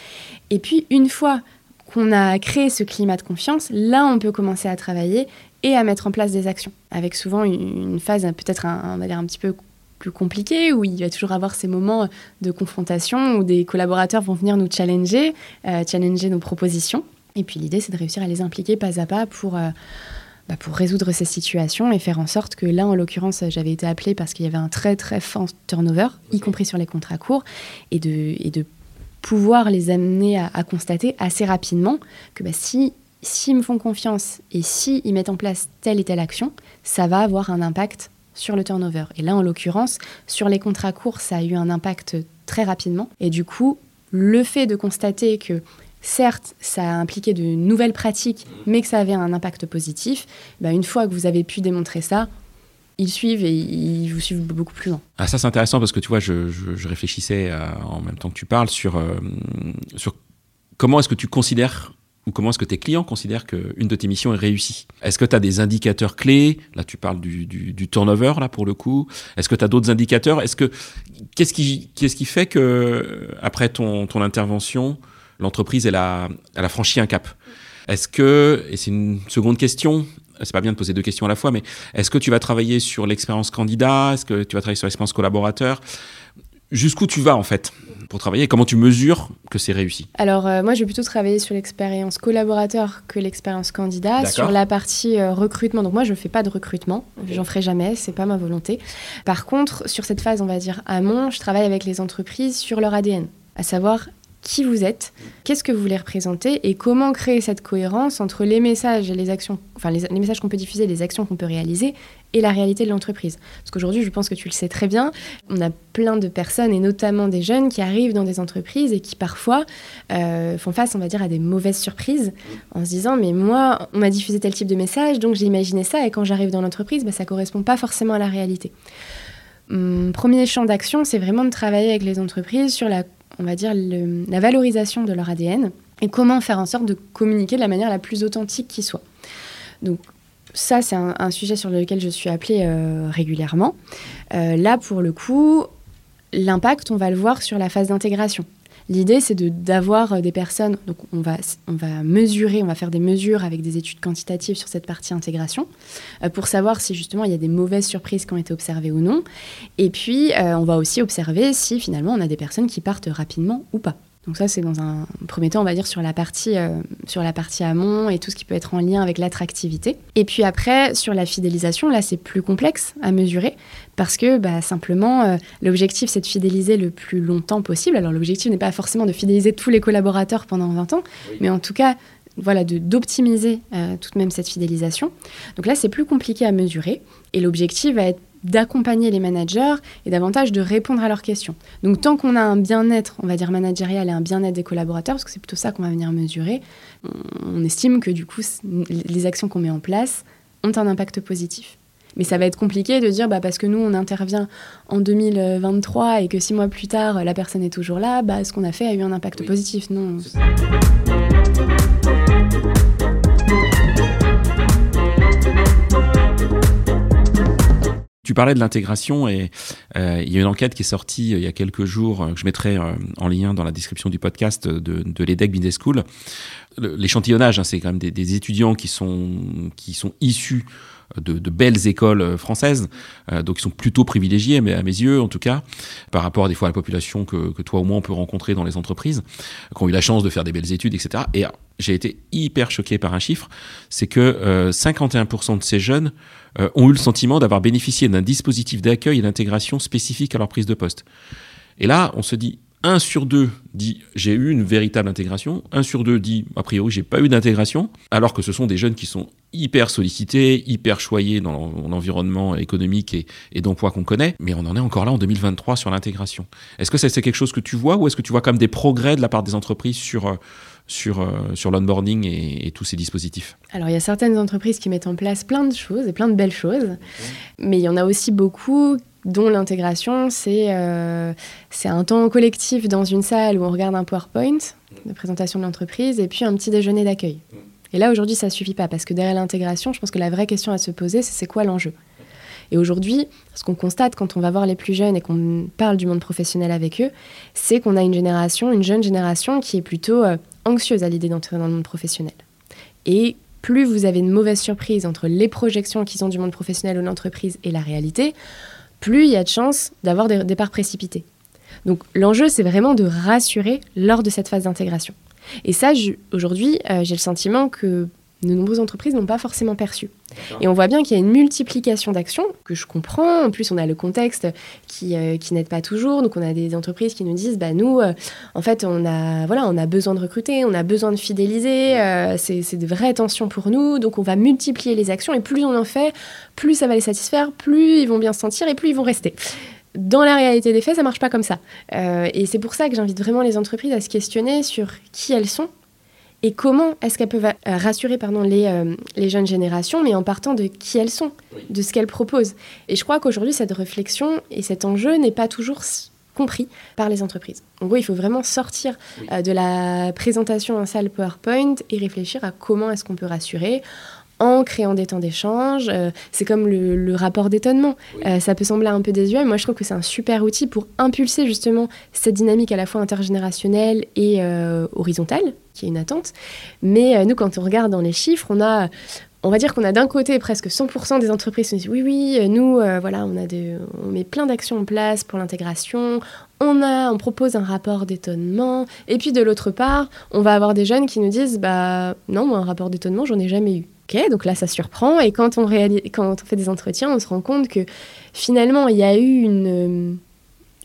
Et puis une fois qu'on a créé ce climat de confiance, là on peut commencer à travailler et à mettre en place des actions, avec souvent une, phase peut-être un, un petit peu plus compliquée, où il va toujours avoir ces moments de confrontation où des collaborateurs vont venir nous challenger, euh, challenger nos propositions. Et puis l'idée, c'est de réussir à les impliquer pas à pas pour, euh, bah, pour résoudre ces situations et faire en sorte que là, en l'occurrence, j'avais été appelée parce qu'il y avait un très très fort turnover, y compris sur les contrats courts, et de, et de pouvoir les amener à, constater assez rapidement que bah, si s'ils me font confiance et s'ils ils mettent en place telle et telle action, ça va avoir un impact sur le turnover. Et là, en l'occurrence, sur les contrats courts, ça a eu un impact très rapidement. Et du coup, le fait de constater que certes, ça a impliqué de nouvelles pratiques, mais que ça avait un impact positif, bah, une fois que vous avez pu démontrer ça, ils suivent et ils vous suivent beaucoup plus loin. Ah, ça, c'est intéressant parce que tu vois, je, réfléchissais en même temps que tu parles sur, sur comment est-ce que tu considères ou comment est-ce que tes clients considèrent qu'une de tes missions est réussie. Est-ce que tu as des indicateurs clés? Là, tu parles du, du, turnover, là, pour le coup. Est-ce que tu as d'autres indicateurs? Est-ce que Qu'est-ce qui, qu'est-ce qui fait que, après ton, ton intervention, l'entreprise, elle a, elle a franchi un cap. Est-ce que, et c'est une seconde question, c'est pas bien de poser deux questions à la fois, mais est-ce que tu vas travailler sur l'expérience candidat? Est-ce que tu vas travailler sur l'expérience collaborateur? Jusqu'où tu vas en fait pour travailler? Comment tu mesures que c'est réussi? Alors euh, moi je vais plutôt travailler sur l'expérience collaborateur que l'expérience candidat, sur la partie euh, recrutement. Donc moi je ne fais pas de recrutement, j'en ferai jamais, c'est pas ma volonté. Par contre sur cette phase on va dire amont, je travaille avec les entreprises sur leur ADN, à savoir qui vous êtes, qu'est-ce que vous voulez représenter et comment créer cette cohérence entre les messages et les actions, enfin les, messages qu'on peut diffuser, les actions qu'on peut réaliser et la réalité de l'entreprise. Parce qu'aujourd'hui, je pense que tu le sais très bien, on a plein de personnes et notamment des jeunes qui arrivent dans des entreprises et qui parfois euh, font face, on va dire, à des mauvaises surprises en se disant mais moi, on m'a diffusé tel type de message, donc j'ai imaginé ça et quand j'arrive dans l'entreprise, bah, ça correspond pas forcément à la réalité. Hum, premier champ d'action, c'est vraiment de travailler avec les entreprises sur la on va dire, la valorisation de leur ADN et comment faire en sorte de communiquer de la manière la plus authentique qui soit. Donc ça, c'est un, sujet sur lequel je suis appelée euh, régulièrement. Euh, là, pour le coup, l'impact, on va le voir sur la phase d'intégration. L'idée, c'est d'avoir euh, des personnes, donc on va, mesurer, on va faire des mesures avec des études quantitatives sur cette partie intégration, euh, pour savoir si justement il y a des mauvaises surprises qui ont été observées ou non. Et puis, euh, on va aussi observer si finalement on a des personnes qui partent rapidement ou pas. Donc ça, c'est dans un premier temps, on va dire, sur la, partie, euh, sur la partie amont et tout ce qui peut être en lien avec l'attractivité. Et puis après, sur la fidélisation, là, c'est plus complexe à mesurer parce que bah, simplement, euh, l'objectif, c'est de fidéliser le plus longtemps possible. Alors l'objectif n'est pas forcément de fidéliser tous les collaborateurs pendant 20 ans, mais en tout cas, voilà, d'optimiser euh, tout de même cette fidélisation. Donc là, c'est plus compliqué à mesurer et l'objectif va être d'accompagner les managers et davantage de répondre à leurs questions. Donc tant qu'on a un bien-être, on va dire managérial et un bien-être des collaborateurs, parce que c'est plutôt ça qu'on va venir mesurer, on estime que du coup les actions qu'on met en place ont un impact positif. Mais ça va être compliqué de dire bah, parce que nous on intervient en 2023 et que six mois plus tard la personne est toujours là, bah, ce qu'on a fait a eu un impact positif. Non. Tu parlais de l'intégration et euh, il y a une enquête qui est sortie euh, il y a quelques jours euh, que je mettrai en lien dans la description du podcast de, de l'EDEC Business School. L'échantillonnage, hein, c'est quand même des, étudiants qui sont, qui sont issus de, belles écoles françaises, donc ils sont plutôt privilégiés, mais à mes yeux en tout cas, par rapport à des fois à la population que, que toi ou moi on peut rencontrer dans les entreprises, qui ont eu la chance de faire des belles études, etc. Et j'ai été hyper choqué par un chiffre, c'est que 51% de ces jeunes euh, ont eu le sentiment d'avoir bénéficié d'un dispositif d'accueil et d'intégration spécifique à leur prise de poste. Et là, on se dit, un sur deux dit j'ai eu une véritable intégration, un sur deux dit a priori j'ai pas eu d'intégration, alors que ce sont des jeunes qui sont hyper sollicités, hyper choyés dans l'environnement économique et, et d'emploi qu'on connaît, mais on en est encore là en 2023 sur l'intégration. Est-ce que c'est quelque chose que tu vois ou est-ce que tu vois comme des progrès de la part des entreprises sur, euh, sur, euh, sur l'onboarding et, tous ces dispositifs. Alors, il y a certaines entreprises qui mettent en place plein de choses et plein de belles choses, mais il y en a aussi beaucoup dont l'intégration, c'est euh, un temps collectif dans une salle où on regarde un PowerPoint de présentation de l'entreprise et puis un petit déjeuner d'accueil. Et là, aujourd'hui, ça ne suffit pas parce que derrière l'intégration, je pense que la vraie question à se poser, c'est c'est quoi l'enjeu? Et aujourd'hui, ce qu'on constate quand on va voir les plus jeunes et qu'on parle du monde professionnel avec eux, c'est qu'on a une génération, une jeune génération qui est plutôt euh, anxieuse à l'idée d'entrer dans le monde professionnel. Et plus vous avez une mauvaise surprise entre les projections qu'ils ont du monde professionnel ou l'entreprise et la réalité, plus il y a de chances d'avoir des départs précipités. Donc l'enjeu, c'est vraiment de rassurer lors de cette phase d'intégration. Et ça, aujourd'hui, euh, j'ai le sentiment que de nombreuses entreprises n'ont pas forcément perçu. Et on voit bien qu'il y a une multiplication d'actions que je comprends. En plus, on a le contexte qui, euh, qui n'aide pas toujours. Donc, on a des entreprises qui nous disent, bah, nous, euh, en fait, on a, voilà, on a besoin de recruter, on a besoin de fidéliser. Euh, c'est de vraies tensions pour nous. Donc, on va multiplier les actions. Et plus on en fait, plus ça va les satisfaire, plus ils vont bien se sentir et plus ils vont rester dans la réalité des faits, ça marche pas comme ça. et c'est pour ça que j'invite vraiment les entreprises à se questionner sur qui elles sont et comment est-ce qu'elles peuvent euh, rassurer pardon, les, euh, les, jeunes générations, mais en partant de qui elles sont, de ce qu'elles proposent. Et je crois qu'aujourd'hui, cette réflexion et cet enjeu n'est pas toujours compris par les entreprises. En gros, il faut vraiment sortir euh, de la présentation en salle PowerPoint et réfléchir à comment est-ce qu'on peut rassurer en créant des temps d'échange. Euh, c'est comme le, rapport d'étonnement. Euh, ça peut sembler un peu désuet, mais moi je trouve que c'est un super outil pour impulser justement cette dynamique à la fois intergénérationnelle et euh, horizontale, qui est une attente. Mais nous, quand on regarde dans les chiffres, on a... On va dire qu'on a d'un côté presque 100% des entreprises qui disent oui, oui, nous, voilà, on, a on met plein d'actions en place pour l'intégration, on, a, on propose un rapport d'étonnement, et puis de l'autre part, on va avoir des jeunes qui nous disent bah non, moi, un rapport d'étonnement, j'en ai jamais eu. Ok, donc là, ça surprend. Et quand on, réalise, quand on fait des entretiens, on se rend compte que finalement, il y a eu une,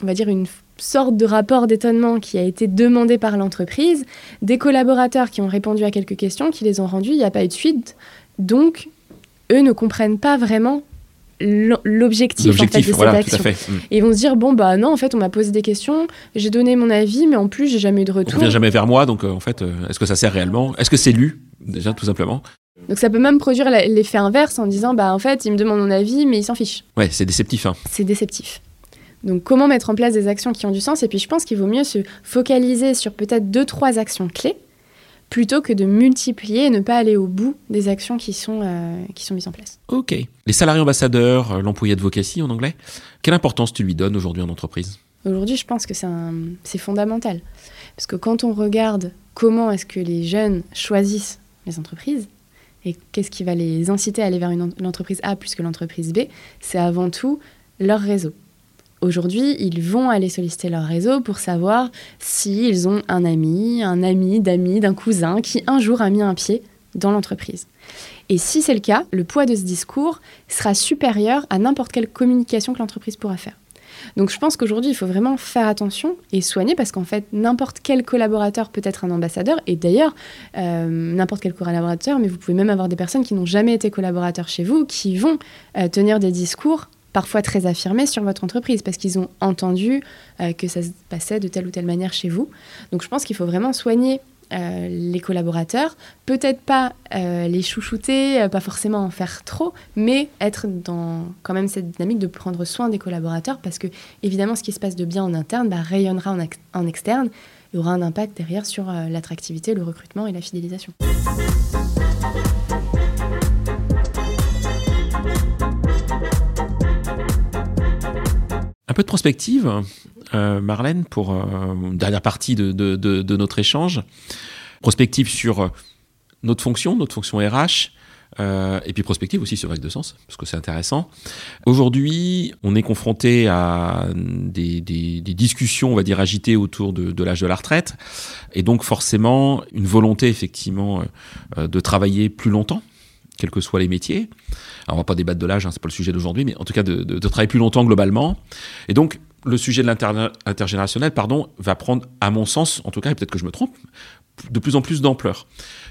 on va dire une sorte de rapport d'étonnement qui a été demandé par l'entreprise, des collaborateurs qui ont répondu à quelques questions, qui les ont rendues, il n'y a pas eu de suite. Donc, eux ne comprennent pas vraiment l'objectif en fait, de cette action. Mm. Et ils vont se dire bon bah non en fait on m'a posé des questions, j'ai donné mon avis mais en plus j'ai jamais eu de retour. On revient jamais vers moi donc euh, en fait euh, est-ce que ça sert réellement? Est-ce que c'est lu? Déjà tout simplement donc ça peut même produire l'effet inverse en disant bah en fait il me demande mon avis mais il s'en fiche. Ouais, c'est déceptif. Hein. C'est déceptif. Donc comment mettre en place des actions qui ont du sens? Et puis je pense qu'il vaut mieux se focaliser sur peut-être deux trois actions clés plutôt que de multiplier et ne pas aller au bout des actions qui sont, euh, qui sont mises en place. Ok. Les salariés ambassadeurs, euh, l'employé advocacy en anglais, quelle importance tu lui donnes aujourd'hui en entreprise? Aujourd'hui, je pense que c'est fondamental. Parce que quand on regarde comment est-ce que les jeunes choisissent les entreprises, et qu'est-ce qui va les inciter à aller vers une, A plus que l'entreprise B? C'est avant tout leur réseau. Aujourd'hui, ils vont aller solliciter leur réseau pour savoir s'ils ont un ami, un ami d'amis, d'un cousin qui un jour a mis un pied dans l'entreprise. Et si c'est le cas, le poids de ce discours sera supérieur à n'importe quelle communication que l'entreprise pourra faire. Donc je pense qu'aujourd'hui, il faut vraiment faire attention et soigner parce qu'en fait, n'importe quel collaborateur peut être un ambassadeur. Et d'ailleurs, euh, n'importe quel collaborateur, mais vous pouvez même avoir des personnes qui n'ont jamais été collaborateurs chez vous, qui vont euh, tenir des discours parfois très affirmés sur votre entreprise parce qu'ils ont entendu euh, que ça se passait de telle ou telle manière chez vous. Donc je pense qu'il faut vraiment soigner euh, les collaborateurs, peut-être pas euh, les chouchouter, euh, pas forcément en faire trop, mais être dans quand même cette dynamique de prendre soin des collaborateurs parce que évidemment ce qui se passe de bien en interne bah, rayonnera en, en, externe et aura un impact derrière sur l'attractivité, le recrutement et la fidélisation. Un peu de prospective, euh, Marlène, pour euh, une dernière partie de, notre échange. Prospective sur euh, notre fonction, notre fonction RH, et puis prospective aussi sur Règle de Sens, parce que c'est intéressant. Aujourd'hui, on est confronté à des, discussions, on va dire, agitées autour de, l'âge de la retraite, et donc forcément une volonté effectivement de travailler plus longtemps quels que soient les métiers. Alors on va pas débattre de l'âge, hein, c'est pas le sujet d'aujourd'hui, mais en tout cas de, travailler plus longtemps globalement. Et donc le sujet de l'intergénérationnel, pardon, va prendre, à mon sens, en tout cas, et peut-être que je me trompe, de plus en plus d'ampleur.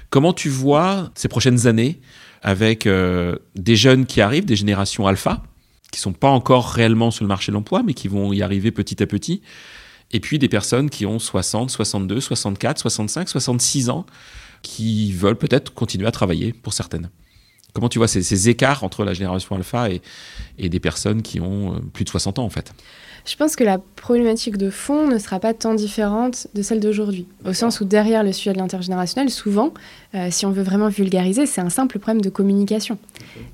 Comment tu vois ces prochaines années avec euh, des jeunes qui arrivent, des générations alpha, qui sont pas encore réellement sur le marché de l'emploi, mais qui vont y arriver petit à petit, et puis des personnes qui ont 60, 62, 64, 65, 66 ans, qui veulent peut-être continuer à travailler pour certaines? Comment tu vois ces, écarts entre la génération alpha et, et, des personnes qui ont euh, plus de 60 ans en fait? Je pense que la problématique de fond ne sera pas tant différente de celle d'aujourd'hui. Au sens où derrière le sujet de l'intergénérationnel, souvent, euh, si on veut vraiment vulgariser, c'est un simple problème de communication.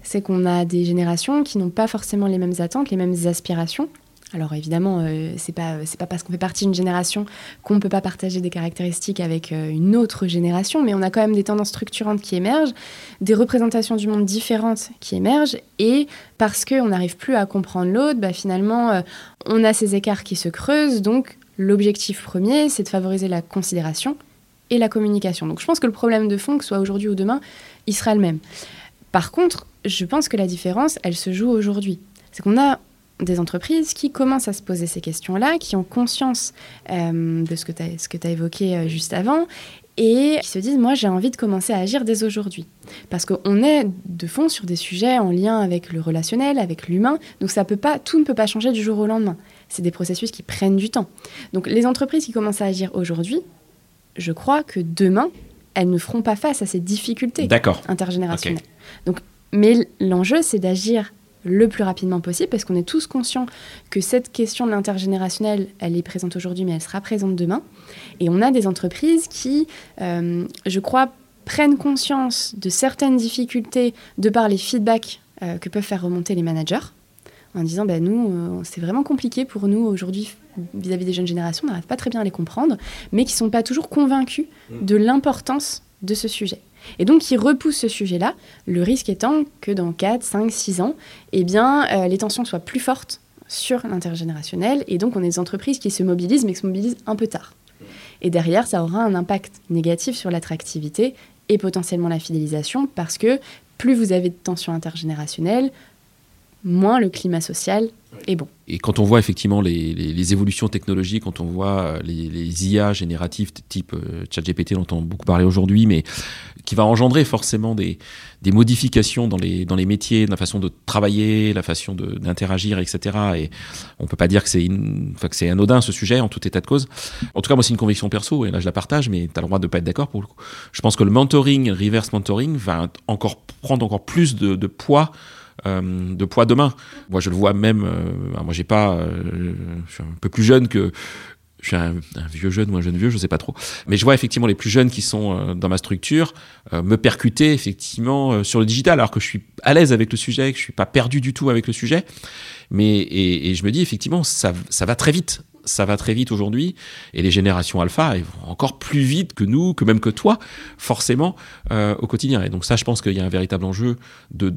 C'est qu'on a des générations qui n'ont pas forcément les mêmes attentes, les mêmes aspirations, alors évidemment, euh, c'est pas c'est pas parce qu'on fait partie d'une génération qu'on ne peut pas partager des caractéristiques avec euh, une autre génération, mais on a quand même des tendances structurantes qui émergent, des représentations du monde différentes qui émergent, et parce qu'on n'arrive plus à comprendre l'autre, bah, finalement, euh, on a ces écarts qui se creusent. Donc l'objectif premier, c'est de favoriser la considération et la communication. Donc je pense que le problème de fond, que ce soit aujourd'hui ou demain, il sera le même. Par contre, je pense que la différence, elle se joue aujourd'hui. C'est qu'on a des entreprises qui commencent à se poser ces questions-là, qui ont conscience euh, de ce que tu as, évoqué euh, juste avant, et qui se disent, moi j'ai envie de commencer à agir dès aujourd'hui. Parce qu'on est de fond sur des sujets en lien avec le relationnel, avec l'humain, donc ça peut pas, tout ne peut pas changer du jour au lendemain. C'est des processus qui prennent du temps. Donc les entreprises qui commencent à agir aujourd'hui, je crois que demain, elles ne feront pas face à ces difficultés intergénérationnelles. Donc, mais l'enjeu, c'est d'agir le plus rapidement possible, parce qu'on est tous conscients que cette question de l'intergénérationnel, elle est présente aujourd'hui, mais elle sera présente demain. Et on a des entreprises qui, euh, je crois, prennent conscience de certaines difficultés de par les feedbacks euh, que peuvent faire remonter les managers, en disant, ben, nous, euh, c'est vraiment compliqué pour nous aujourd'hui vis-à-vis des jeunes générations, on n'arrive pas très bien à les comprendre, mais qui ne sont pas toujours convaincus mmh. de l'importance de ce sujet. Et donc, qui repousse ce sujet-là, le risque étant que dans 4, 5, 6 ans, eh euh, les tensions soient plus fortes sur l'intergénérationnel, et donc on a des entreprises qui se mobilisent, mais qui se mobilisent un peu tard. Et derrière, ça aura un impact négatif sur l'attractivité et potentiellement la fidélisation, parce que plus vous avez de tensions intergénérationnelles, moins le climat social est bon. Et quand on voit effectivement les, évolutions technologiques, quand on voit euh, les, IA génératives type euh, ChatGPT dont on a beaucoup parlé aujourd'hui, mais qui va engendrer forcément des, modifications dans les, dans les métiers, dans la façon de travailler, la façon d'interagir, etc. Et on peut pas dire que c'est anodin ce sujet en tout état de cause. En tout cas, moi, c'est une conviction perso, et là, je la partage, mais tu as le droit de ne pas être d'accord pour le coup. Je pense que le mentoring, reverse mentoring, va encore prendre encore plus de poids euh, de poids demain. Moi, je le vois même. Euh, moi, j'ai pas. Euh, je suis un peu plus jeune que. Je suis un, vieux jeune ou un jeune vieux, je sais pas trop. Mais je vois effectivement les plus jeunes qui sont dans ma structure me percuter effectivement sur le digital, alors que je suis à l'aise avec le sujet, que je suis pas perdu du tout avec le sujet. Mais et, et je me dis effectivement, ça, ça va très vite ça va très vite aujourd'hui, et les générations alpha elles vont encore plus vite que nous, que même que toi, forcément, euh, au quotidien. Et donc ça, je pense qu'il y a un véritable enjeu de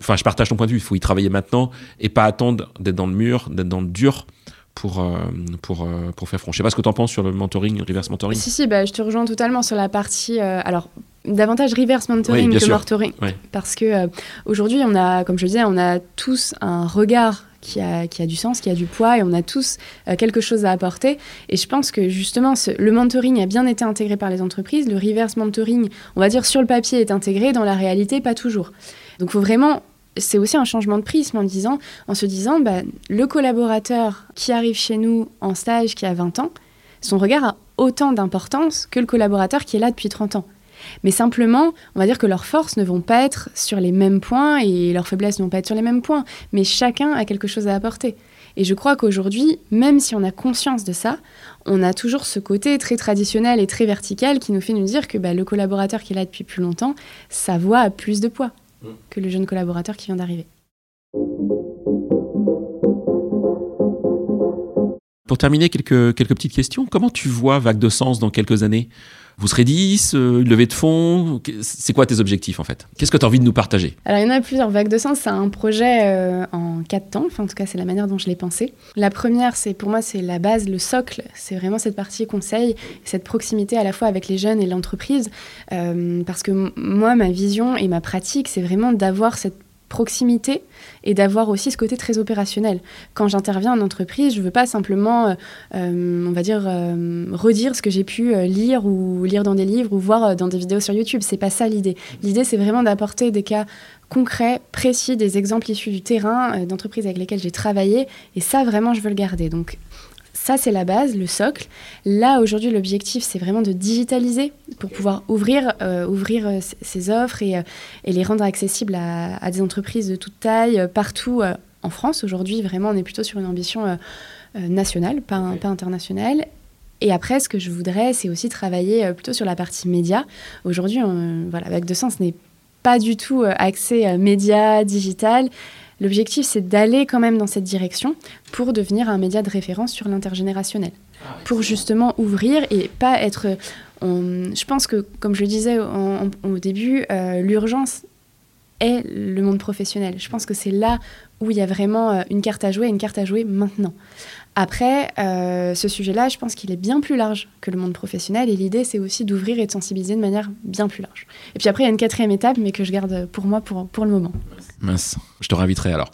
Enfin, je partage ton point de vue, il faut y travailler maintenant et pas attendre d'être dans le mur, d'être dans le dur pour, euh, pour, euh, pour faire front. Je sais pas ce que tu en penses sur le mentoring, le reverse mentoring. Si, si, bah, je te rejoins totalement sur la partie. alors, davantage reverse mentoring que mentoring. Parce que aujourd'hui, on a, comme je le disais, on a tous un regard qui a, qui a du sens, qui a du poids, et on a tous euh, quelque chose à apporter. Et je pense que justement, le mentoring a bien été intégré par les entreprises. Le reverse mentoring, on va dire sur le papier, est intégré, dans la réalité, pas toujours. Donc il faut vraiment c'est aussi un changement de prisme en, disant, en se disant, bah, le collaborateur qui arrive chez nous en stage, qui a 20 ans, son regard a autant d'importance que le collaborateur qui est là depuis 30 ans. Mais simplement, on va dire que leurs forces ne vont pas être sur les mêmes points et leurs faiblesses ne vont pas être sur les mêmes points. Mais chacun a quelque chose à apporter. Et je crois qu'aujourd'hui, même si on a conscience de ça, on a toujours ce côté très traditionnel et très vertical qui nous fait nous dire que bah, le collaborateur qui est là depuis plus longtemps, sa voix a plus de poids que le jeune collaborateur qui vient d'arriver. Pour terminer, quelques petites questions. Comment tu vois Vague de Sens dans quelques années? Vous serez 10, euh, une levée de fonds C'est quoi tes objectifs en fait? Qu'est-ce que tu as envie de nous partager? Alors il y en a plusieurs. Vague de sens, c'est un projet euh, en quatre temps. Enfin, en tout cas, c'est la manière dont je l'ai pensé. La première, c'est pour moi, c'est la base, le socle. C'est vraiment cette partie conseil, cette proximité à la fois avec les jeunes et l'entreprise. Euh, parce que moi, ma vision et ma pratique, c'est vraiment d'avoir cette proximité et d'avoir aussi ce côté très opérationnel. Quand j'interviens en entreprise, je ne veux pas simplement, euh, euh, on va dire, euh, redire ce que j'ai pu lire ou lire dans des livres ou voir dans des vidéos sur YouTube. C'est pas ça l'idée. L'idée, c'est vraiment d'apporter des cas concrets, précis, des exemples issus du terrain, d'entreprises avec lesquelles j'ai travaillé. Et ça, vraiment, je veux le garder. Donc, ça, c'est la base, le socle. Là, aujourd'hui, l'objectif, c'est vraiment de digitaliser pour pouvoir ouvrir, euh, ouvrir euh, ces offres et, euh, et, les rendre accessibles à, des entreprises de toute taille, partout en France. Aujourd'hui, vraiment, on est plutôt sur une ambition nationale, pas, pas internationale. Et après, ce que je voudrais, c'est aussi travailler plutôt sur la partie média. Aujourd'hui, voilà, avec de sens n'est pas du tout accès média, digital. L'objectif, c'est d'aller quand même dans cette direction pour devenir un média de référence sur l'intergénérationnel. Ah pour justement ouvrir et pas être... je pense que, comme je le disais au début, euh, l'urgence est le monde professionnel. Je pense que c'est là où il y a vraiment euh, une carte à jouer, une carte à jouer maintenant. Après, euh, ce sujet-là, je pense qu'il est bien plus large que le monde professionnel et l'idée, c'est aussi d'ouvrir et de sensibiliser de manière bien plus large. Et puis après, il y a une quatrième étape, mais que je garde pour moi pour, pour le moment. Mince, je te réinviterai alors.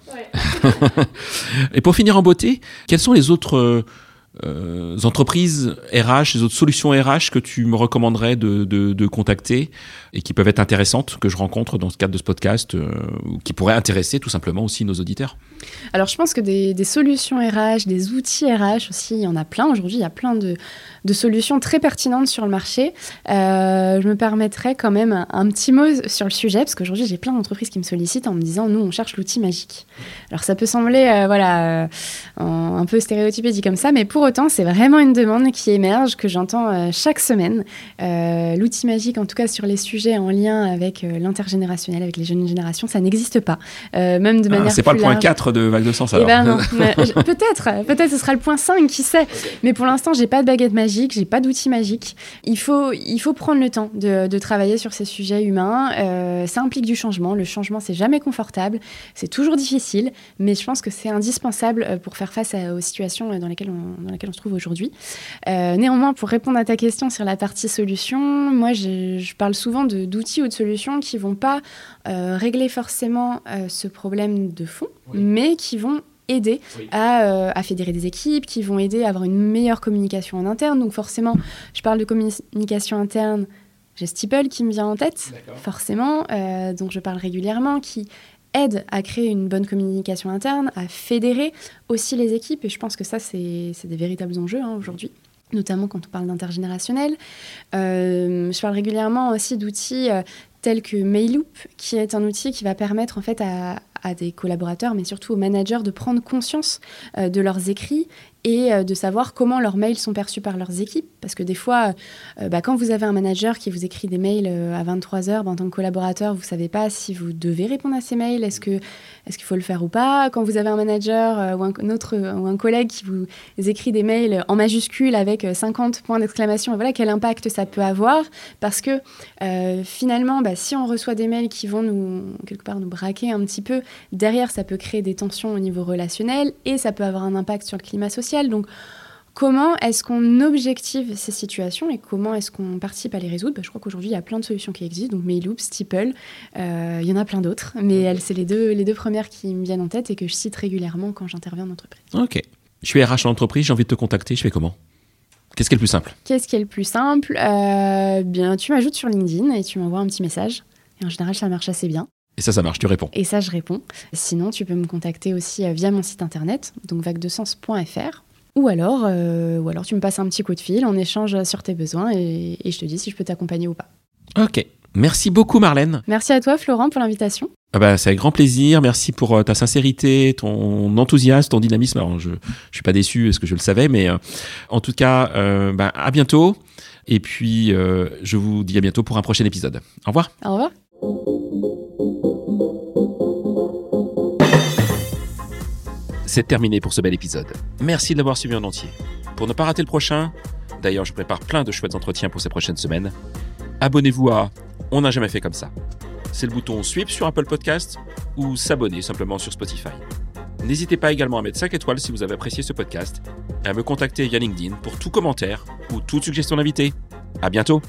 et pour finir en beauté, quels sont les autres... Euh, euh, entreprises RH, les autres solutions RH que tu me recommanderais de, de, de, contacter et qui peuvent être intéressantes, que je rencontre dans ce cadre de ce podcast, euh, ou qui pourraient intéresser tout simplement aussi nos auditeurs? Alors je pense que des, des, solutions RH, des outils RH aussi, il y en a plein. Aujourd'hui, il y a plein de, de, solutions très pertinentes sur le marché. Euh, je me permettrais quand même un, un, petit mot sur le sujet, parce qu'aujourd'hui, j'ai plein d'entreprises qui me sollicitent en me disant, nous, on cherche l'outil magique. Alors ça peut sembler voilà, un peu stéréotypé dit comme ça, mais pour autant, c'est vraiment une demande qui émerge, que j'entends euh, chaque semaine. Euh, l'outil magique, en tout cas sur les sujets en lien avec euh, l'intergénérationnel, avec les jeunes générations, ça n'existe pas. même de ah, manière. c'est pas le point 4 de Vague de Sens eh alors. Ben peut-être, peut-être ce sera le point 5, qui sait. Mais pour l'instant, j'ai pas de baguette magique, j'ai pas d'outil magique. Il faut, il faut prendre le temps de, de travailler sur ces sujets humains. ça implique du changement. Le changement, c'est jamais confortable, c'est toujours difficile, mais je pense que c'est indispensable pour faire face aux situations dans lesquelles on, dans lesquelles on se trouve aujourd'hui. Euh, néanmoins, pour répondre à ta question sur la partie solution, moi, je, parle souvent d'outils ou de solutions qui vont pas euh, régler forcément euh, ce problème de fond, mais qui vont aider à, à, fédérer des équipes, qui vont aider à avoir une meilleure communication en interne. Donc forcément, je parle de communication interne, j'ai Steeple qui me vient en tête, forcément, dont je parle régulièrement, qui aide à créer une bonne communication interne, à fédérer aussi les équipes. Et je pense que ça, c'est des véritables enjeux hein, aujourd'hui notamment quand on parle d'intergénérationnel. Euh, je parle régulièrement aussi d'outils euh, tels que Mailloop, qui est un outil qui va permettre en fait à, à des collaborateurs, mais surtout aux managers, de prendre conscience euh, de leurs écrits et euh, de savoir comment leurs mails sont perçus par leurs équipes. Parce que des fois, euh, bah, quand vous avez un manager qui vous écrit des mails à 23 heures, bah, en tant que collaborateur, vous ne savez pas si vous devez répondre à ces mails, est-ce qu'il est faut le faire ou pas? Quand vous avez un manager ou un, autre, ou un collègue qui vous écrit des mails en majuscule avec 50 points d'exclamation, voilà quel impact ça peut avoir. Parce que finalement, bah, si on reçoit des mails qui vont nous, quelque part, nous braquer un petit peu, Derrière, ça peut créer des tensions au niveau relationnel et ça peut avoir un impact sur le climat social. Donc, comment est-ce qu'on objective ces situations et comment est-ce qu'on participe à les résoudre? Bah, Je crois qu'aujourd'hui, il y a plein de solutions qui existent, donc Mailloop, Steeple, euh, il y en a plein d'autres, mais c'est les deux, les deux premières qui me viennent en tête et que je cite régulièrement quand j'interviens en entreprise. Ok. Je suis RH en entreprise, j'ai envie de te contacter, je fais comment? Qu'est-ce qui est le plus simple? Qu'est-ce qui est le plus simple? Euh, Bien, tu m'ajoutes sur LinkedIn et tu m'envoies un petit message. Et en général, ça marche assez bien. Et ça, ça marche, tu réponds. Et ça, je réponds. Sinon, tu peux me contacter aussi euh, via mon site internet, donc vague2sens.fr. Ou alors, euh, ou alors, tu me passes un petit coup de fil, on échange sur tes besoins et, je te dis si je peux t'accompagner ou pas. Ok. Merci beaucoup, Marlène. Merci à toi, Florent, pour l'invitation. Ah bah, c'est avec grand plaisir. Merci pour euh, ta sincérité, ton enthousiasme, ton dynamisme. Alors, je ne suis pas déçu parce que je le savais, mais en tout cas, bah, à bientôt. Et puis, je vous dis à bientôt pour un prochain épisode. Au revoir. Au revoir. C'est terminé pour ce bel épisode. Merci de l'avoir suivi en entier. Pour ne pas rater le prochain, d'ailleurs je prépare plein de chouettes entretiens pour ces prochaines semaines, abonnez-vous à On n'a jamais fait comme ça. C'est le bouton Sweep sur Apple Podcast ou s'abonner simplement sur Spotify. N'hésitez pas également à mettre 5 étoiles si vous avez apprécié ce podcast et à me contacter via LinkedIn pour tout commentaire ou toute suggestion d'invité. À bientôt!